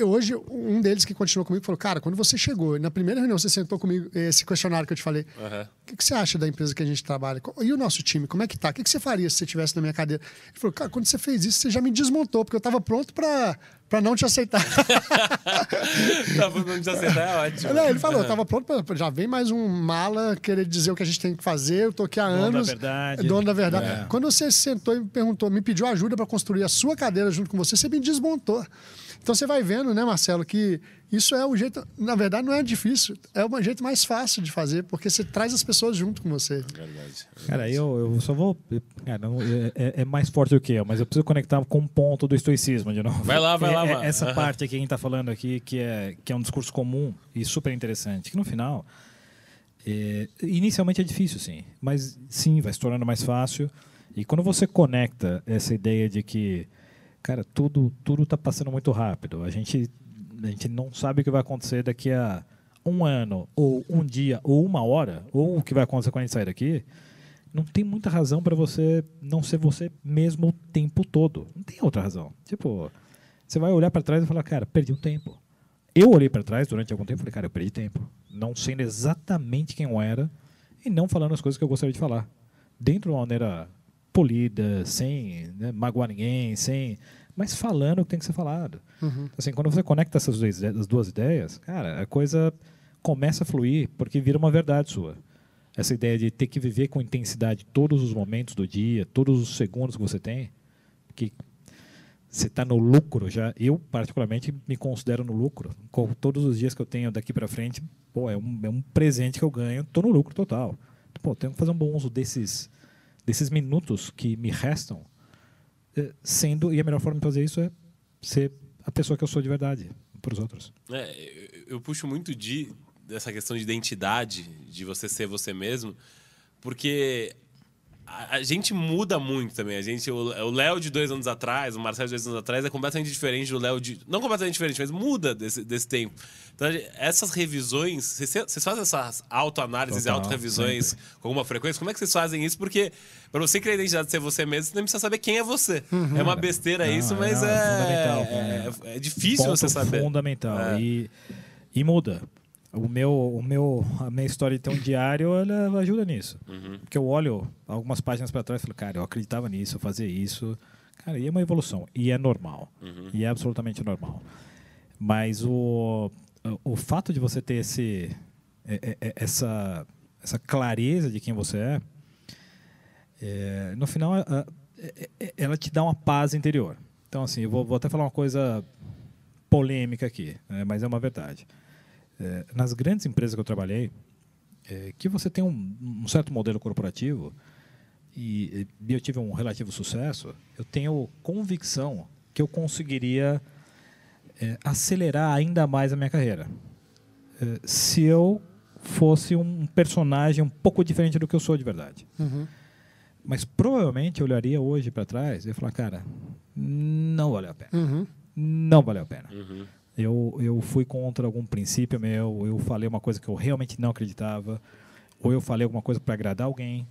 hoje, um deles que continuou comigo falou: Cara, quando você chegou, na primeira reunião, você sentou comigo, esse questionário que eu te falei, uhum. o que, que, você acha da empresa que a gente trabalha? E o nosso time, como é que tá? O que, que você faria se você estivesse na minha cadeira? Ele falou: Cara, quando você fez isso, você já me desmontou, porque eu estava pronto para para não te aceitar. [LAUGHS] tava não te aceitar é ótimo. Não, ele falou, tava pronto para já vem mais um mala querer dizer o que a gente tem que fazer. Eu tô aqui há dono anos. Da verdade. Dono da verdade. É. Quando você sentou e me perguntou, me pediu ajuda para construir a sua cadeira junto com você, você me desmontou. Então você vai vendo, né, Marcelo, que isso é o jeito. Na verdade, não é difícil, é o jeito mais fácil de fazer, porque você traz as pessoas junto com você. Verdade. Cara, eu, eu só vou. Cara, é, é, mais forte do que eu, mas eu preciso conectar com um ponto do estoicismo de novo. Vai lá, vai lá, é, Essa uhum. parte que a gente está falando aqui, que é, que é um discurso comum e super interessante, que no final. É, inicialmente é difícil, sim, mas sim, vai se tornando mais fácil. E quando você conecta essa ideia de que cara, tudo tudo está passando muito rápido. A gente a gente não sabe o que vai acontecer daqui a um ano ou um dia ou uma hora ou o que vai acontecer quando a gente sair daqui. Não tem muita razão para você não ser você mesmo o tempo todo. Não tem outra razão. Tipo, você vai olhar para trás e falar, cara, perdi um tempo. Eu olhei para trás durante algum tempo e falei, cara, eu perdi tempo. Não sendo exatamente quem eu era e não falando as coisas que eu gostaria de falar. Dentro de uma maneira polida, sem né, magoar ninguém, sem mas falando o que tem que ser falado. Uhum. Assim, quando você conecta essas duas, as duas ideias, cara, a coisa começa a fluir porque vira uma verdade sua. Essa ideia de ter que viver com intensidade todos os momentos do dia, todos os segundos que você tem, que você está no lucro já. Eu, particularmente, me considero no lucro. Com todos os dias que eu tenho daqui para frente, pô, é um, é um presente que eu ganho, estou no lucro total. Pô, tenho que fazer um bom uso desses desses minutos que me restam, sendo, e a melhor forma de fazer isso é ser a pessoa que eu sou de verdade para os outros. É, eu, eu puxo muito de, dessa questão de identidade, de você ser você mesmo, porque a, gente muda muito também. A gente, o Léo de dois anos atrás, o Marcelo de dois anos atrás é completamente diferente do Léo de. Não completamente diferente, mas muda desse, desse tempo. Então, essas revisões, vocês, fazem essas autoanálises e autorrevisões com alguma frequência? Como é que vocês fazem isso? Porque para você criar a identidade de ser você mesmo, você nem precisa saber quem é você. Uhum. É uma besteira não, isso, mas é, é, é, É difícil ponto você saber. fundamental. É. E, e muda. O meu, o meu, a minha história um diário, ela ajuda nisso. Uhum. Porque eu olho algumas páginas para trás e falo, cara, eu acreditava nisso, eu fazia isso. Cara, e é uma evolução. E é normal. Uhum. E é absolutamente normal. Mas o, o fato de você ter esse, é- é- é- essa, essa clareza de quem você é, é, no final, ela te dá uma paz interior. Então, assim, eu vou, vou até falar uma coisa polêmica aqui, né, mas é uma verdade. É, nas grandes empresas que eu trabalhei, é, que você tem um, um certo modelo corporativo e, e eu tive um relativo sucesso, eu tenho convicção que eu conseguiria é, acelerar ainda mais a minha carreira. É, se eu fosse um personagem um pouco diferente do que eu sou de verdade. Uhum. Mas provavelmente eu olharia hoje para trás e falar, cara, não valeu a pena. Uhum. Não valeu a pena. Uhum. Eu, eu fui contra algum princípio meu, eu falei uma coisa que eu realmente não acreditava, ou eu falei alguma coisa para agradar alguém.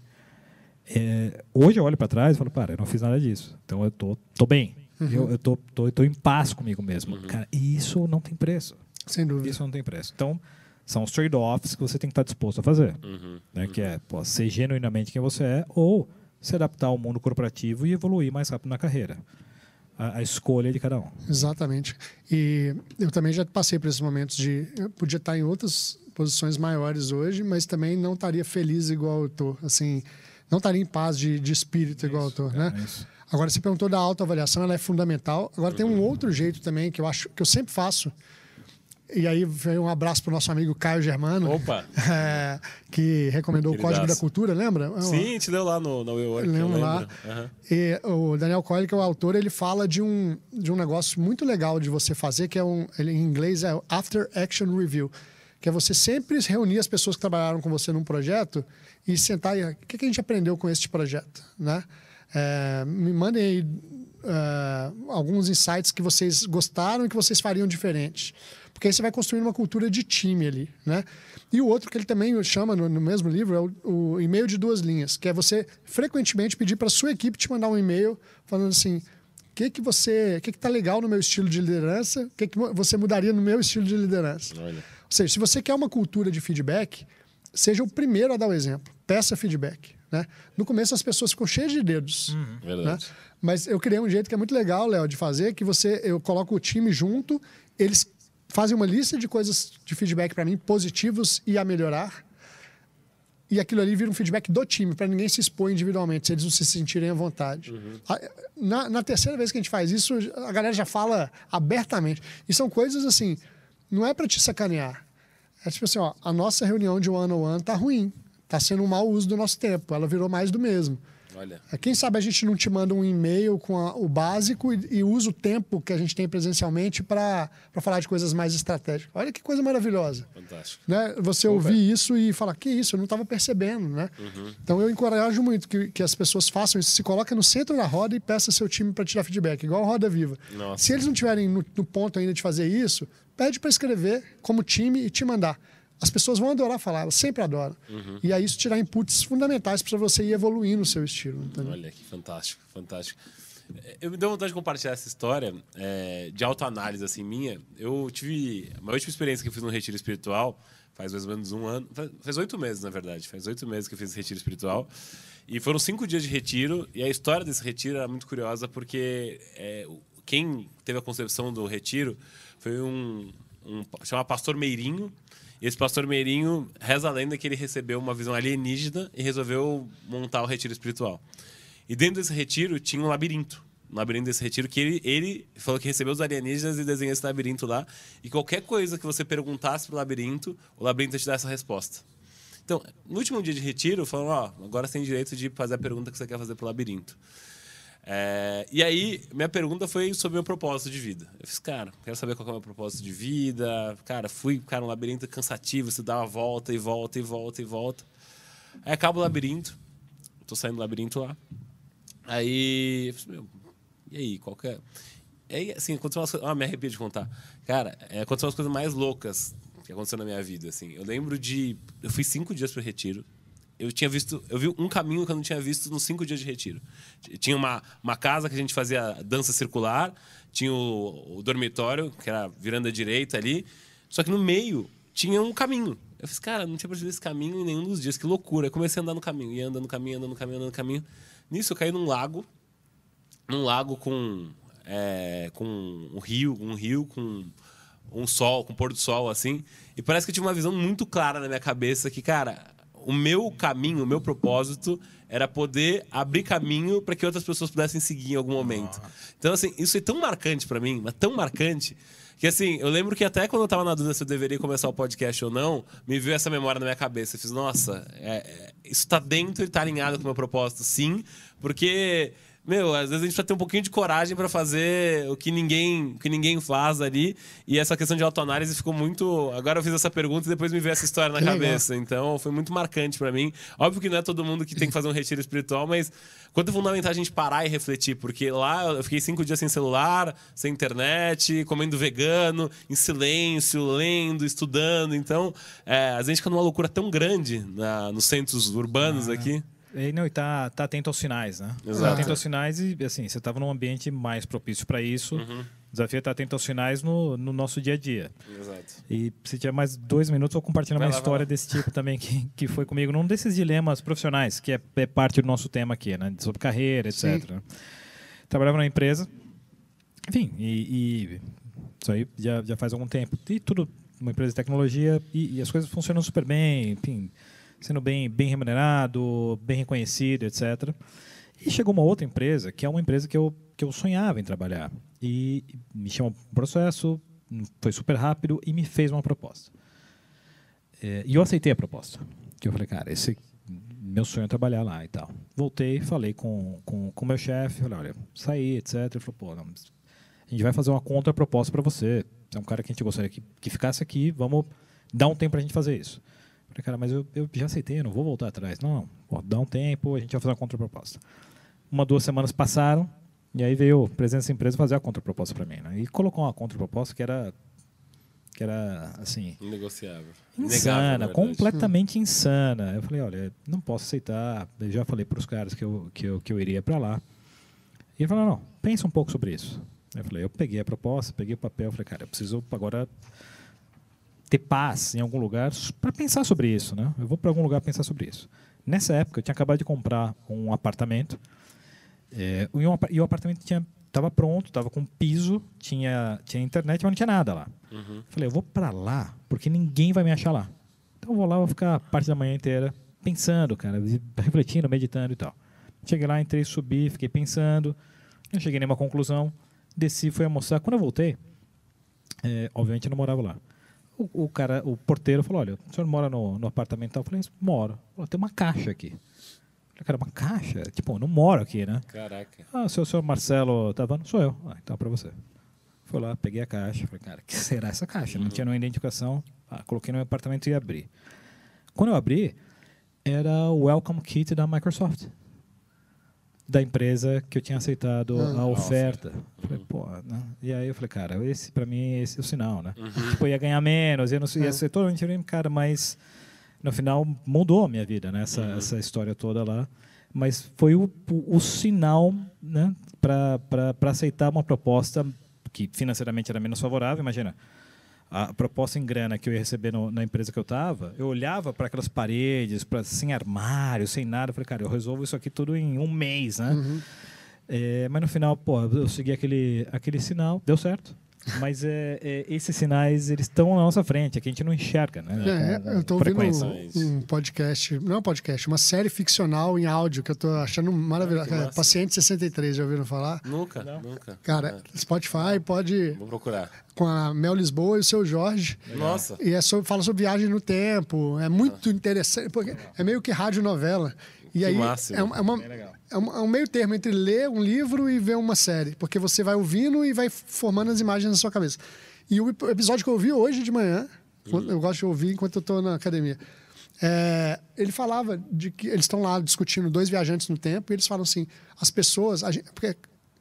É, hoje eu olho para trás e falo, para, eu não fiz nada disso. Então eu tô, tô bem. Eu, eu, tô, tô, eu tô em paz comigo mesmo. Cara, e isso não tem preço. Sem dúvida. Isso não tem preço. Então, são os trade-offs que você tem que estar disposto a fazer. Uhum. Né? Que é pô, ser genuinamente quem você é ou se adaptar ao mundo corporativo e evoluir mais rápido na carreira. A, a escolha é de cada um. Exatamente. E eu também já passei por esses momentos de. Eu podia estar em outras posições maiores hoje, mas também não estaria feliz igual eu estou. Assim, não estaria em paz de, de espírito igual eu estou. Né? É isso. Agora, você perguntou da autoavaliação, ela é fundamental. Agora, tem um outro jeito também que eu acho que eu sempre faço. E aí, veio um abraço para o nosso amigo Caio Germano, Opa! [LAUGHS] é, que recomendou o. Código da Cultura, lembra? Sim, te deu lá no, no Lembro lá. Aham. E o Daniel Coyle, que é o autor, ele fala de um, de um negócio muito legal de você fazer, que é um, ele, em inglês é After Action Review, que é você sempre reunir as pessoas que trabalharam com você num projeto e sentar e o que, que a gente aprendeu com este projeto, né? É, me mandem aí é, alguns insights que vocês gostaram e que vocês fariam diferente. Porque aí você vai construindo uma cultura de time ali, né? E o outro que ele também chama no, no mesmo livro é o, o e-mail de duas linhas, que é você frequentemente pedir para sua equipe te mandar um e-mail falando assim: o que que você, o que que tá legal no meu estilo de liderança? O que que você mudaria no meu estilo de liderança? Olha. Ou seja, se você quer uma cultura de feedback, seja o primeiro a dar o exemplo. Peça feedback. Né? No começo as pessoas ficam cheias de dedos. Né? Verdade. Mas eu criei um jeito que é muito legal, Léo, de fazer, que você eu coloco o time junto, eles fazem uma lista de coisas de feedback para mim positivos e a melhorar. E aquilo ali vira um feedback do time, para ninguém se expor individualmente, se eles não se sentirem à vontade. A- Na, na terceira vez que a gente faz isso, a galera já fala abertamente. E são coisas assim, não é para te sacanear. É tipo assim, ó, a nossa reunião de one-on-one tá ruim. Tá sendo um mau uso do nosso tempo. Ela virou mais do mesmo. Olha. Quem sabe a gente não te manda um e-mail com a- o básico e, e usa o tempo que a gente tem presencialmente para falar de coisas mais estratégicas. Olha que coisa maravilhosa. Fantástico. Né? Você ouvir isso e falar, que isso, eu não estava percebendo. Né? Uhum. Então eu encorajo muito que, que as pessoas façam isso, se coloquem no centro da roda e peça seu time para tirar feedback, igual a Roda Viva. Nossa. Se eles não estiverem no, no ponto ainda de fazer isso, pede para escrever como time e te mandar. As pessoas vão adorar falar, elas sempre adoram. Uhum. E aí isso tirar inputs fundamentais para você ir evoluindo o seu estilo. entendeu? Olha que fantástico, fantástico. É, Eu me deu vontade de compartilhar essa história é, de autoanálise assim minha. Eu tive a maior última experiência que eu fiz no retiro espiritual faz mais ou menos um ano, faz- oito meses na verdade, faz oito meses que eu fiz esse retiro espiritual e foram cinco dias de retiro e a história desse retiro era muito curiosa porque é, quem teve a concepção do retiro foi um, um chama Pastor Meirinho esse pastor Meirinho reza a lenda que ele recebeu uma visão alienígena e resolveu montar o retiro espiritual. E dentro desse retiro tinha um labirinto. No labirinto desse retiro, que ele, ele falou que recebeu os alienígenas e desenhou esse labirinto lá. E qualquer coisa que você perguntasse pro labirinto, o labirinto ia te dar essa resposta. Então, no último dia de retiro, falou: Ó, agora você tem direito de fazer a pergunta que você quer fazer pro labirinto. É, e aí, minha pergunta foi sobre o meu propósito de vida. Eu fiz, cara, quero saber qual é o meu propósito de vida. Cara, fui, cara, um labirinto cansativo, você dá uma volta e volta e volta e volta. Aí acaba o labirinto, tô saindo do labirinto lá. Aí, eu falei, meu, e aí, qual que é? Aí, assim, aconteceu umas coisas. Ah, me arrepio de contar. Cara, é, aconteceu umas coisas mais loucas que aconteceu na minha vida, assim. Eu lembro de. Eu fui cinco dias pro retiro. Eu tinha visto, eu vi um caminho que eu não tinha visto nos cinco dias de retiro. Tinha uma, uma casa que a gente fazia dança circular, tinha o, o dormitório, que era virando à direita ali, só que no meio tinha um caminho. Eu fiz, cara, não tinha percebido esse caminho em nenhum dos dias, que loucura. Eu comecei a andar no caminho, ia andando no caminho, andando no caminho, andando no caminho. Nisso eu caí num lago, num lago com, é, com um rio, um rio com um sol, com um pôr do sol, assim. E parece que eu tive uma visão muito clara na minha cabeça que, cara, o meu caminho, o meu propósito era poder abrir caminho para que outras pessoas pudessem seguir em algum momento. Então, assim, isso é tão marcante para mim, mas tão marcante, que assim, eu lembro que até quando eu tava na dúvida se eu deveria começar o podcast ou não, me veio essa memória na minha cabeça. Eu fiz, nossa, é, é, isso tá dentro e tá alinhado com o meu propósito, sim, porque meu, às vezes a gente precisa ter um pouquinho de coragem para fazer o que ninguém, o que ninguém faz ali. E essa questão de autoanálise ficou muito. Agora eu fiz essa pergunta e depois me veio essa história na Que cabeça. Então foi muito marcante para mim. Óbvio que não é todo mundo que tem que fazer um retiro espiritual, mas quanto é fundamental a gente parar e refletir, porque lá eu fiquei cinco dias sem celular, sem internet, comendo vegano, em silêncio, lendo, estudando. Então, é, a gente fica numa loucura tão grande na- nos centros urbanos aqui. E, não, e tá, tá atento aos sinais, né? Exato. Tá atento aos sinais e, assim, você estava num ambiente mais propício para isso. Uhum. O desafio é estar atento aos sinais no, no nosso dia a dia. Exato. E se tiver mais dois minutos, eu vou compartilhar Vai uma lá, história desse tipo também que, que foi comigo num desses dilemas profissionais, que é, é parte do nosso tema aqui, né? Sobre carreira, etc. Sim. Trabalhava numa empresa, enfim, e, e isso aí já, já faz algum tempo. E tudo, uma empresa de tecnologia, e, e as coisas funcionam super bem, enfim, sendo bem, bem remunerado, bem reconhecido, etc. E chegou uma outra empresa, que é uma empresa que eu, que eu sonhava em trabalhar. E me chamou para um processo, foi super rápido e me fez uma proposta. É, e eu aceitei a proposta. Que eu falei, cara, esse meu sonho é trabalhar lá e tal. Voltei, falei com o com, com meu chefe, falei, olha, saí, etc. Ele falou, pô, não, a gente vai fazer uma contraproposta para você. Você é um cara que a gente gostaria que, que ficasse aqui, vamos dar um tempo para a gente fazer isso. Falei, cara, mas eu, eu já aceitei, eu não vou voltar atrás. Não, não, pô, dá um tempo, a gente vai fazer uma contraproposta. Uma, duas semanas passaram, e aí veio o presidente dessa empresa fazer a contraproposta para mim. Né? E colocou uma contraproposta que era, que era assim, na insana, verdade. completamente insana. Eu falei, olha, não posso aceitar. Eu já falei para os caras que eu, que, eu, que eu iria para lá. E ele falou, não, pensa um pouco sobre isso. Eu falei, eu peguei a proposta, peguei o papel, falei, cara, eu preciso agora ter paz em algum lugar para pensar sobre isso, né? Eu vou para algum lugar pensar sobre isso. Nessa época, eu tinha acabado de comprar um apartamento é, e, um, e o apartamento tinha estava pronto, estava com piso, tinha, tinha internet, mas não tinha nada lá. Uhum. Falei, eu vou para lá, porque ninguém vai me achar lá. Então eu vou lá, vou ficar a parte da manhã inteira pensando, cara, [LAUGHS] refletindo, meditando e tal. Cheguei lá, entrei, subi, fiquei pensando, não cheguei a nenhuma conclusão, desci, fui almoçar. Quando eu voltei, é, obviamente eu não morava lá. O, o cara, o porteiro falou, olha, o senhor mora no, no apartamento tal? Eu falei, moro. Tem uma caixa aqui. Eu falei, cara, uma caixa? Tipo, eu não moro aqui, né? Caraca. Ah, seu senhor Marcelo Tavano? Sou eu. Ah, então é pra você. Fui lá, peguei a caixa. Falei, cara, que será essa caixa? Não tinha nenhuma identificação. Ah, coloquei no meu apartamento e abri. Quando eu abri, era o Welcome Kit da Microsoft. Da empresa que eu tinha aceitado Ah. a oferta. Falei, pô, né? E aí eu falei, cara, esse pra mim esse é o sinal, né? Tipo, eu ia ganhar menos, ia, não, ia É. ser totalmente cara, mas no final mudou a minha vida, né? Essa, essa história toda lá. Mas foi o, o, o sinal né? para aceitar uma proposta que financeiramente era menos favorável. Imagina, a proposta em grana que eu ia receber no- na empresa que eu estava, eu olhava para aquelas paredes, pra, sem armário, sem nada. Eu falei, cara, eu resolvo isso aqui tudo em um mês, né? Uhum. É, mas no final, pô, eu segui aquele, aquele sinal, deu certo. Mas é, é, esses sinais, eles estão na nossa frente, é que a gente não enxerga, né? É, eu tô com ouvindo um, um podcast, não é um podcast, uma série ficcional em áudio que eu tô achando maravilhosa. Que massa. Paciente 63, já ouviram falar? Nunca, nunca. Cara, Spotify pode. Vou procurar. Com a Mel Lisboa e o seu Jorge. Nossa. E é sobre, fala sobre viagem no tempo. É muito interessante. Porque é meio que rádio novela. E aí máximo. é, uma- é uma, Bem legal. É um, é um meio termo entre ler um livro e ver uma série. Porque você vai ouvindo e vai formando as imagens na sua cabeça. E o ep- episódio que eu ouvi hoje de manhã, eu gosto de ouvir enquanto eu estou na academia. é, ele falava de que eles estão lá discutindo dois viajantes no tempo e eles falam assim: as pessoas. gente- porque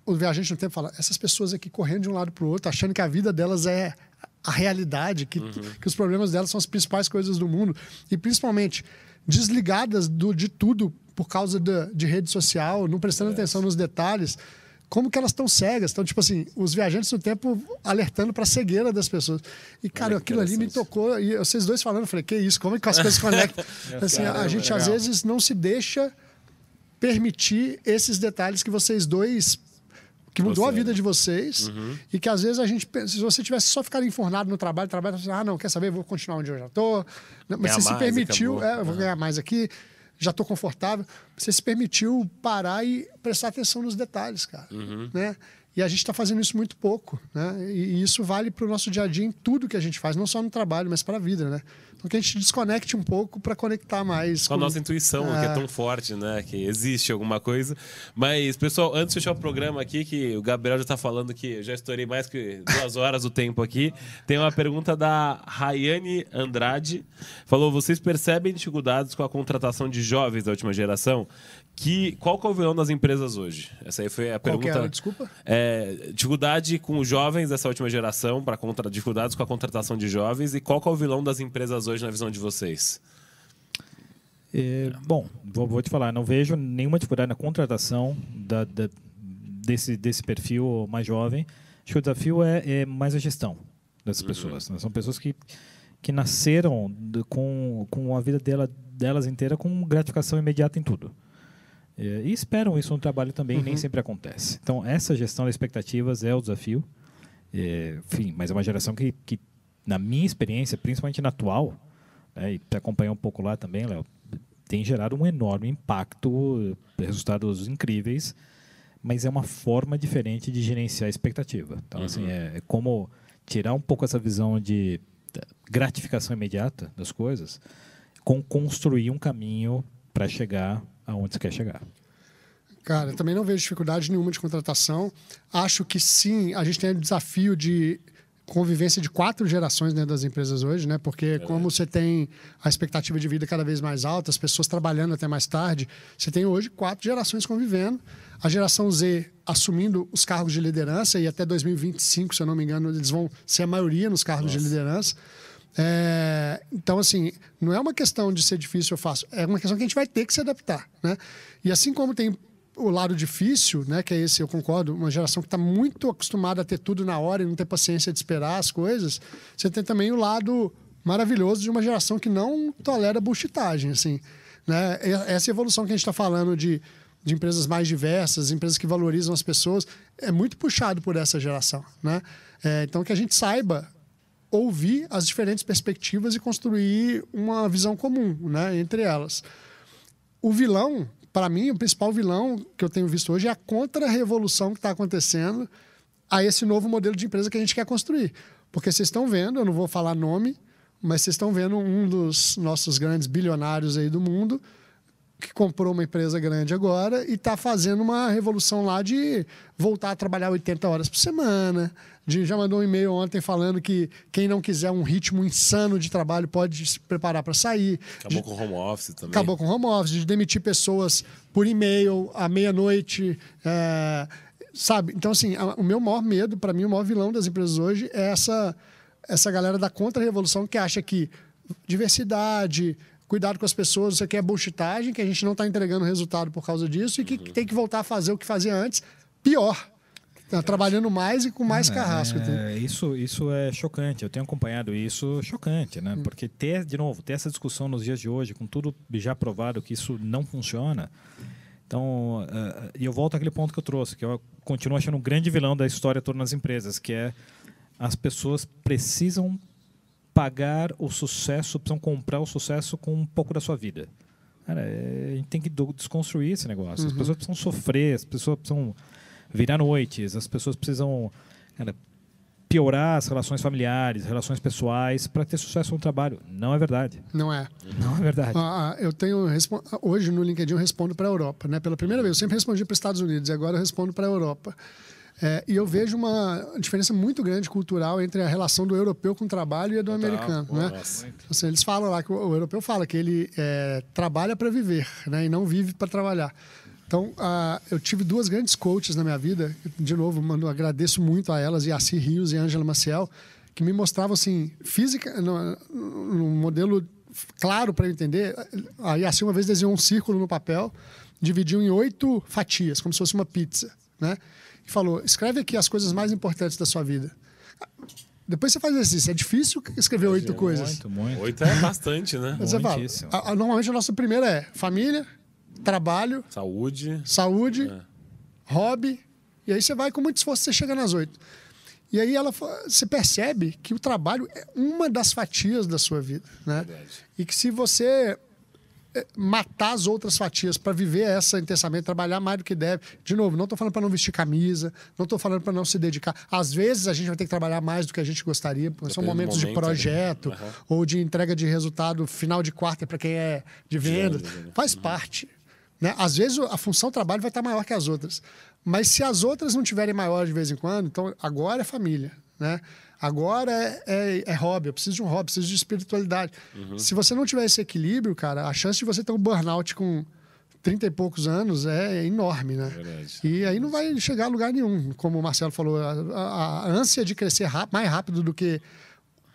o viajante no tempo fala, essas pessoas aqui correndo de um lado para o outro, achando que a vida delas é a realidade, que, que os problemas delas são as principais coisas do mundo. E principalmente desligadas do, de tudo por causa de, de rede social, não prestando é. atenção nos detalhes. Como que elas estão cegas? Então, tipo assim, os viajantes no tempo alertando para a cegueira das pessoas. E, cara, é aquilo ali me tocou. E vocês dois falando, eu falei, que isso? Como é que as coisas se conectam? [LAUGHS] assim, Caramba, a gente, legal. às vezes, não se deixa permitir esses detalhes que vocês dois que mudou você, a vida de vocês uhum. e que às vezes a gente se você tivesse só ficado enfornado no trabalho, trabalho, ah, não, quer saber, vou continuar onde eu já tô. Mas ganhar você se permitiu, é, vou uhum. ganhar mais aqui, já estou confortável. Você se permitiu parar e prestar atenção nos detalhes, cara, uhum. né? E a gente está fazendo isso muito pouco, né? E isso vale para o nosso dia a dia em tudo que a gente faz, não só no trabalho, mas para a vida, né? Então que a gente desconecte um pouco para conectar mais com, com, a nossa intuição, é... que é tão forte, né? Que existe alguma coisa. Mas, pessoal, antes de fechar o programa aqui, que o Gabriel já está falando que eu já estourei mais que duas horas o tempo aqui, tem uma pergunta da Rayane Andrade. Falou: vocês percebem dificuldades com a contratação de jovens da última geração? Que qual que é o vilão das empresas hoje? Essa aí foi a qual pergunta. Era, desculpa. É, dificuldade com os jovens dessa última geração para contra dificuldades com a contratação de jovens e qual que é o vilão das empresas hoje na visão de vocês? É, bom, vou, vou, te falar, não vejo nenhuma dificuldade na contratação da, da, desse desse perfil mais jovem. Acho que o desafio é, é mais a gestão dessas uhum. pessoas. Né? São pessoas que que nasceram com, com a vida dela, delas inteira com gratificação imediata em tudo. É, e esperam isso no trabalho também, uhum. nem sempre acontece. Então, essa gestão das expectativas é o desafio. É, enfim, mas é uma geração que, que, na minha experiência, principalmente na atual, né, e te acompanhar um pouco lá também, Léo, tem gerado um enorme impacto, resultados incríveis, mas é uma forma diferente de gerenciar a expectativa. Então, assim, uhum. assim, é, é como tirar um pouco essa visão de gratificação imediata das coisas, com construir um caminho para chegar aonde você quer chegar. Cara, também não vejo dificuldade nenhuma de contratação. Acho que sim, a gente tem o desafio de convivência de quatro gerações dentro das empresas hoje, né? Porque é. como você tem a expectativa de vida cada vez mais alta, as pessoas trabalhando até mais tarde, você tem hoje quatro gerações convivendo. A geração Z assumindo os cargos de liderança e até 2025, se eu não me engano, eles vão ser a maioria nos cargos Nossa. de liderança. É, então, assim, não é uma questão de ser difícil ou fácil, é uma questão que a gente vai ter que se adaptar, né? E assim como tem o lado difícil, né, que é esse, eu concordo, uma geração que está muito acostumada a ter tudo na hora e não ter paciência de esperar as coisas, você tem também o lado maravilhoso de uma geração que não tolera bullshitagem, assim, né? Essa evolução que a gente está falando de, de empresas mais diversas, empresas que valorizam as pessoas, é muito puxado por essa geração, né? É, então, que a gente saiba ouvir as diferentes perspectivas e construir uma visão comum né, entre elas. O vilão, para mim, o principal vilão que eu tenho visto hoje é a contra-revolução que está acontecendo a esse novo modelo de empresa que a gente quer construir. Porque vocês estão vendo, eu não vou falar nome, mas vocês estão vendo um dos nossos grandes bilionários aí do mundo que comprou uma empresa grande agora e está fazendo uma revolução lá de voltar a trabalhar 80 horas por semana. Já mandou um e-mail ontem falando que quem não quiser um ritmo insano de trabalho pode se preparar para sair. Acabou de, com home office também. Acabou com home office, de demitir pessoas por e-mail à meia-noite. É, sabe? Então, assim, o meu maior medo, para mim, o maior vilão das empresas hoje é essa, essa galera da contra-revolução que acha que diversidade, cuidado com as pessoas, isso aqui é bullshitagem, que a gente não está entregando resultado por causa disso e que uhum. tem que voltar a fazer o que fazia antes, pior. Tá trabalhando mais e com mais é, carrasco. É, isso, isso é chocante. Eu tenho acompanhado isso chocante, né? Hum. Porque ter, de novo, ter essa discussão nos dias de hoje, com tudo já provado que isso não funciona. Então, uh, e eu volto àquele ponto que eu trouxe, que eu continuo achando um grande vilão da história toda nas empresas, que é as pessoas precisam pagar o sucesso, precisam comprar o sucesso com um pouco da sua vida. Cara, é, a gente tem que desconstruir esse negócio. Uhum. As pessoas precisam sofrer, as pessoas precisam virar noites, as pessoas precisam cara, piorar as relações familiares, relações pessoais para ter sucesso no trabalho. Não é verdade. Não é. Não é verdade. Ah, ah eu tenho hoje no LinkedIn eu respondo para a Europa, né? Pela primeira vez eu sempre respondi para os Estados Unidos e agora eu respondo para a Europa. É, e eu vejo uma diferença muito grande cultural entre a relação do europeu com o trabalho e a do Total, americano. Pô, né? Assim, eles falam lá que o, o europeu fala que ele é, trabalha para viver né? e não vive para trabalhar. Então, uh, eu tive duas grandes coaches na minha vida. De novo, mano, agradeço muito a elas, Yassi Rios e Angela Maciel, que me mostravam assim, física, no, no modelo claro para eu entender. Aí assim uma vez desenhou um círculo no papel, dividiu em oito fatias, como se fosse uma pizza, né? E falou: escreve aqui as coisas mais importantes da sua vida. Depois você faz exercício. É difícil escrever oito coisas. Muito, muito. Oito é bastante, né? Mas você fala, a- a- normalmente a nossa primeira é família, trabalho, Saúde. saúde, É. hobby, e aí você vai com muito esforço, você chega nas oito. E aí ela, você percebe que o trabalho é uma das fatias da sua vida, né? Verdade. E que se você eh, matar as outras fatias para viver essa intensamente, trabalhar mais do que deve. De novo, não estou falando para não vestir camisa, não estou falando para não se dedicar. Às vezes a gente vai ter que trabalhar mais do que a gente gostaria, porque são Depende do momentos de momento, né? projeto Aham. ou de entrega de resultado final de quarta para quem é de vendas. vendas, né? Faz parte. Né? Às vezes a função trabalho vai estar maior que as outras. Mas se as outras não tiverem maior de vez em quando, então agora é família. Né? Agora é, é, é hobby, eu preciso de um hobby, preciso de espiritualidade. Uhum. Se você não tiver esse equilíbrio, cara, a chance de você ter um burnout com 30 e poucos anos é enorme, né? Verdade. E aí não vai chegar a lugar nenhum. Como o Marcelo falou, a, a- a ânsia de crescer mais rápido do que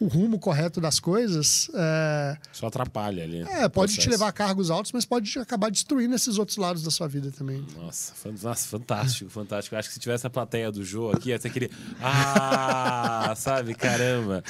o rumo correto das coisas é, Só atrapalha ali. é, pode te Processo. levar a cargos altos, mas pode te acabar destruindo esses outros lados da sua vida também. Nossa, nossa, fantástico, [LAUGHS] fantástico. Eu acho que se tivesse a plateia do Jô aqui, até queria. Ah, [LAUGHS] sabe? Caramba.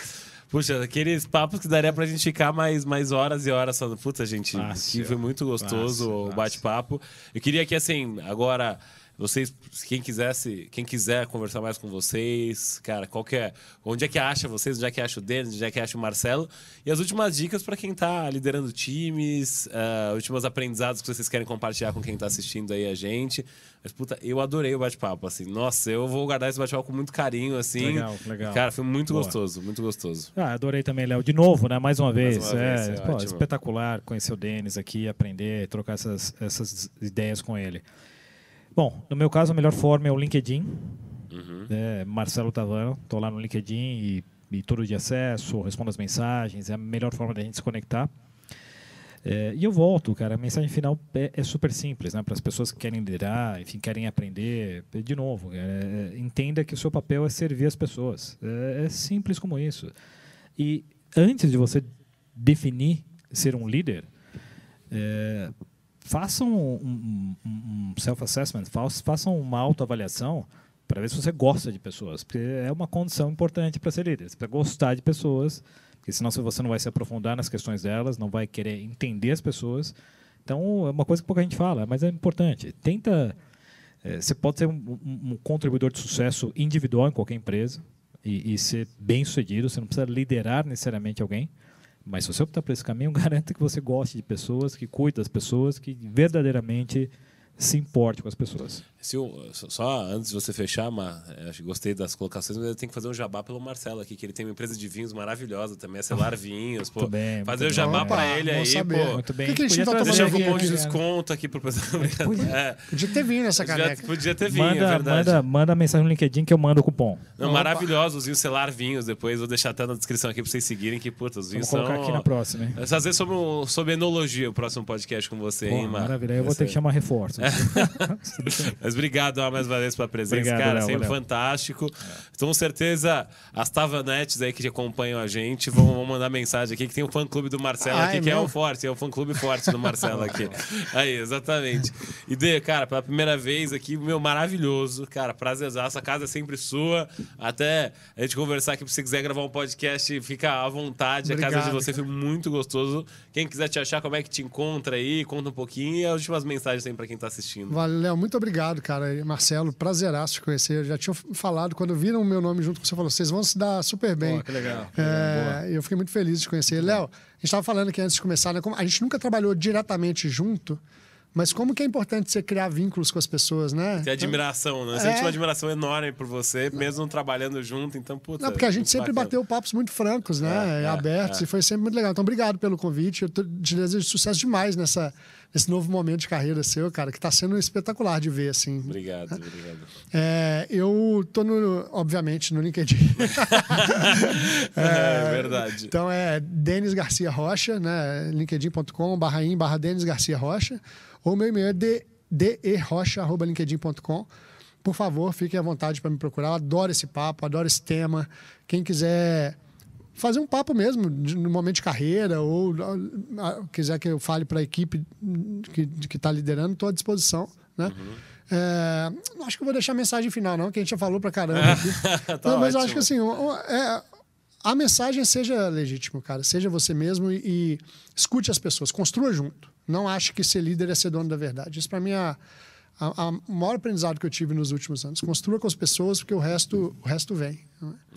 Puxa, aqueles papos que daria pra gente ficar mais, mais horas e horas falando. Puta, gente, Fácil. foi muito gostoso Fácil, o bate-papo. Eu queria que, assim, agora. Vocês, quem quisesse, quem quiser conversar mais com vocês, cara, qual que é, onde é que acha vocês, onde é que acha o Denis, onde é que acha o Marcelo, e as últimas dicas para quem tá liderando times, ah, últimos aprendizados que vocês querem compartilhar com quem tá assistindo aí a gente. Mas, puta, eu adorei o bate-papo, assim. Nossa, eu vou guardar esse bate-papo com muito carinho, assim. Legal, legal. Cara, foi muito Boa. gostoso, muito gostoso. Ah, adorei também, Léo. De novo, né? Mais uma vez. uma vez, é, é pô, espetacular conhecer o Denis aqui, aprender, trocar essas, essas ideias com ele. Bom, no meu caso, a melhor forma é o LinkedIn. Uhum. É, Marcelo Tavano. Estou lá no LinkedIn e, e todo dia acesso, respondo as mensagens. É a melhor forma da gente se conectar. É, e eu volto, cara. A mensagem final é, é super simples, né? Para as pessoas que querem liderar, enfim, querem aprender. De novo, cara, é, entenda que o seu papel é servir as pessoas. É, é simples como isso. E antes de você definir ser um líder, é, façam um, um- um self-assessment, fa- façam uma autoavaliação para ver se você gosta de pessoas, porque é uma condição importante para ser líder. Precisa gostar de pessoas, porque senão você não vai se aprofundar nas questões delas, não vai querer entender as pessoas. Então, é uma coisa que pouca gente fala, mas é importante. Tenta. eh, você pode ser um- um contribuidor de sucesso individual em qualquer empresa e, e ser bem sucedido. Você não precisa liderar necessariamente alguém. Mas se você optar por esse caminho, [LAUGHS] garanta que você goste de pessoas, que cuide das pessoas, que verdadeiramente se importe com as pessoas. Se eu- só- antes de você fechar, Mar, é, gostei das colocações, mas eu tenho que fazer um jabá pelo Marcelo aqui, que ele tem uma empresa de vinhos maravilhosa também, a Celar [LAUGHS] Vinhos. Pô, Muito bem, fazer o jabá bem. pra Opa, ele aí, saber. pô. Muito bem. Por que que a gente Podia não tá um vinho monte de desconto aqui pro pessoal. [LAUGHS] É, Podia ter vindo essa podia, caneca. podia ter vinho, é Manda, verdade. manda, manda mensagem no LinkedIn que eu mando o cupom. Não, Opa. maravilhosos os vinhos Celar Vinhos. Depois vou deixar até na descrição aqui pra vocês seguirem, que, puta, os Vou vinhos colocar são... aqui na próxima. Hein? Vamos fazer sobre, sobre enologia o próximo podcast com você, Pô, hein, Mar? maravilha. Aí eu vou ter que chamar reforço. [LAUGHS] [LAUGHS] Mas obrigado mais uma vez pela presença, Obrigado, cara. Léo, sempre valeu. fantástico. Com certeza, as Tavanetes aí que acompanham a gente vão, vão mandar mensagem aqui que tem o fã clube do Marcelo Ah, aqui, é que é mesmo? o forte, é o fã clube forte do Marcelo aqui. [LAUGHS] Aí, exatamente. E Dê, cara, pela primeira vez aqui, meu, maravilhoso. Cara, prazerzaço. A casa é sempre sua. Até a gente conversar aqui, se você quiser gravar um podcast, fica à vontade. a casa Obrigado, de você foi muito gostoso. Quem quiser te achar, como é que te encontra aí, conta um pouquinho. E as últimas mensagens aí pra quem tá assistindo. Valeu, Léo, muito obrigado, cara. Marcelo, prazeraço te conhecer. Eu já tinha falado, quando viram o meu nome junto com você, falou: vocês vão se dar super bem. Pô, que legal. É, eu fiquei muito feliz de conhecer. Léo, a gente estava falando aqui antes de começar, né? a gente nunca trabalhou diretamente junto, mas como que é importante você criar vínculos com as pessoas, né? Tem admiração, né? Você É. uma admiração enorme por você, mesmo trabalhando junto, então, puta. Não, porque a gente sempre bacana. bateu papos muito francos, né? É, é, abertos, é. e foi sempre muito legal. Então, obrigado pelo convite. Eu te desejo sucesso demais nessa, nesse novo momento de carreira seu, cara, que está sendo espetacular de ver, assim. Obrigado, [LAUGHS] obrigado. É, eu tô, no, obviamente, no LinkedIn. [LAUGHS] [LAUGHS] É, verdade. Então é Denis Garcia Rocha, né? linkedin.com, barra in, barra Denis Garcia Rocha. Ou meu e-mail é de, derrocha.linkedin.com. Por favor, fiquem à vontade para me procurar. Eu adoro esse papo, adoro esse tema. Quem quiser fazer um papo mesmo, de, no momento de carreira, ou ah, quiser que eu fale para a equipe que está liderando, estou à disposição. Né? Uhum. É, acho que eu vou deixar a mensagem final, não, que a gente já falou para caramba [LAUGHS] aqui. tá não, mas acho que assim, é, a mensagem seja legítimo, cara. Seja você mesmo e, e, escute as pessoas, construa junto. Não ache que ser líder é ser dono da verdade. Isso para mim é a, a, maior aprendizado que eu tive nos últimos anos. Construa com as pessoas, porque o resto, o resto vem.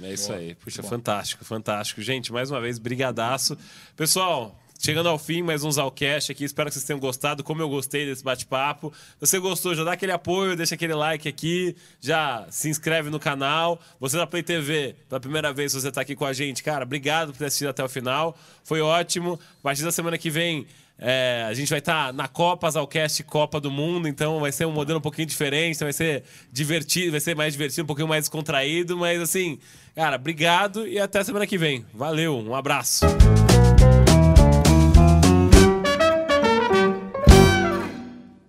É isso aí. Puxa, Boa. fantástico, fantástico. Gente, mais uma vez, brigadaço. Pessoal, Chegando ao fim, mais um Zalcast aqui. Espero que vocês tenham gostado, como eu gostei desse bate-papo. Se você gostou, já dá aquele apoio, deixa aquele like aqui, já se inscreve no canal. Você da Play TV, pela primeira vez, você está aqui com a gente, cara, obrigado por ter assistido até o final. Foi ótimo. A partir da semana que vem, é, a gente vai estar tá na Copa Zalcast Copa do Mundo, então vai ser um modelo um pouquinho diferente, vai ser divertido, vai ser mais divertido, um pouquinho mais descontraído, mas assim, cara, obrigado e até semana que vem. Valeu, um abraço.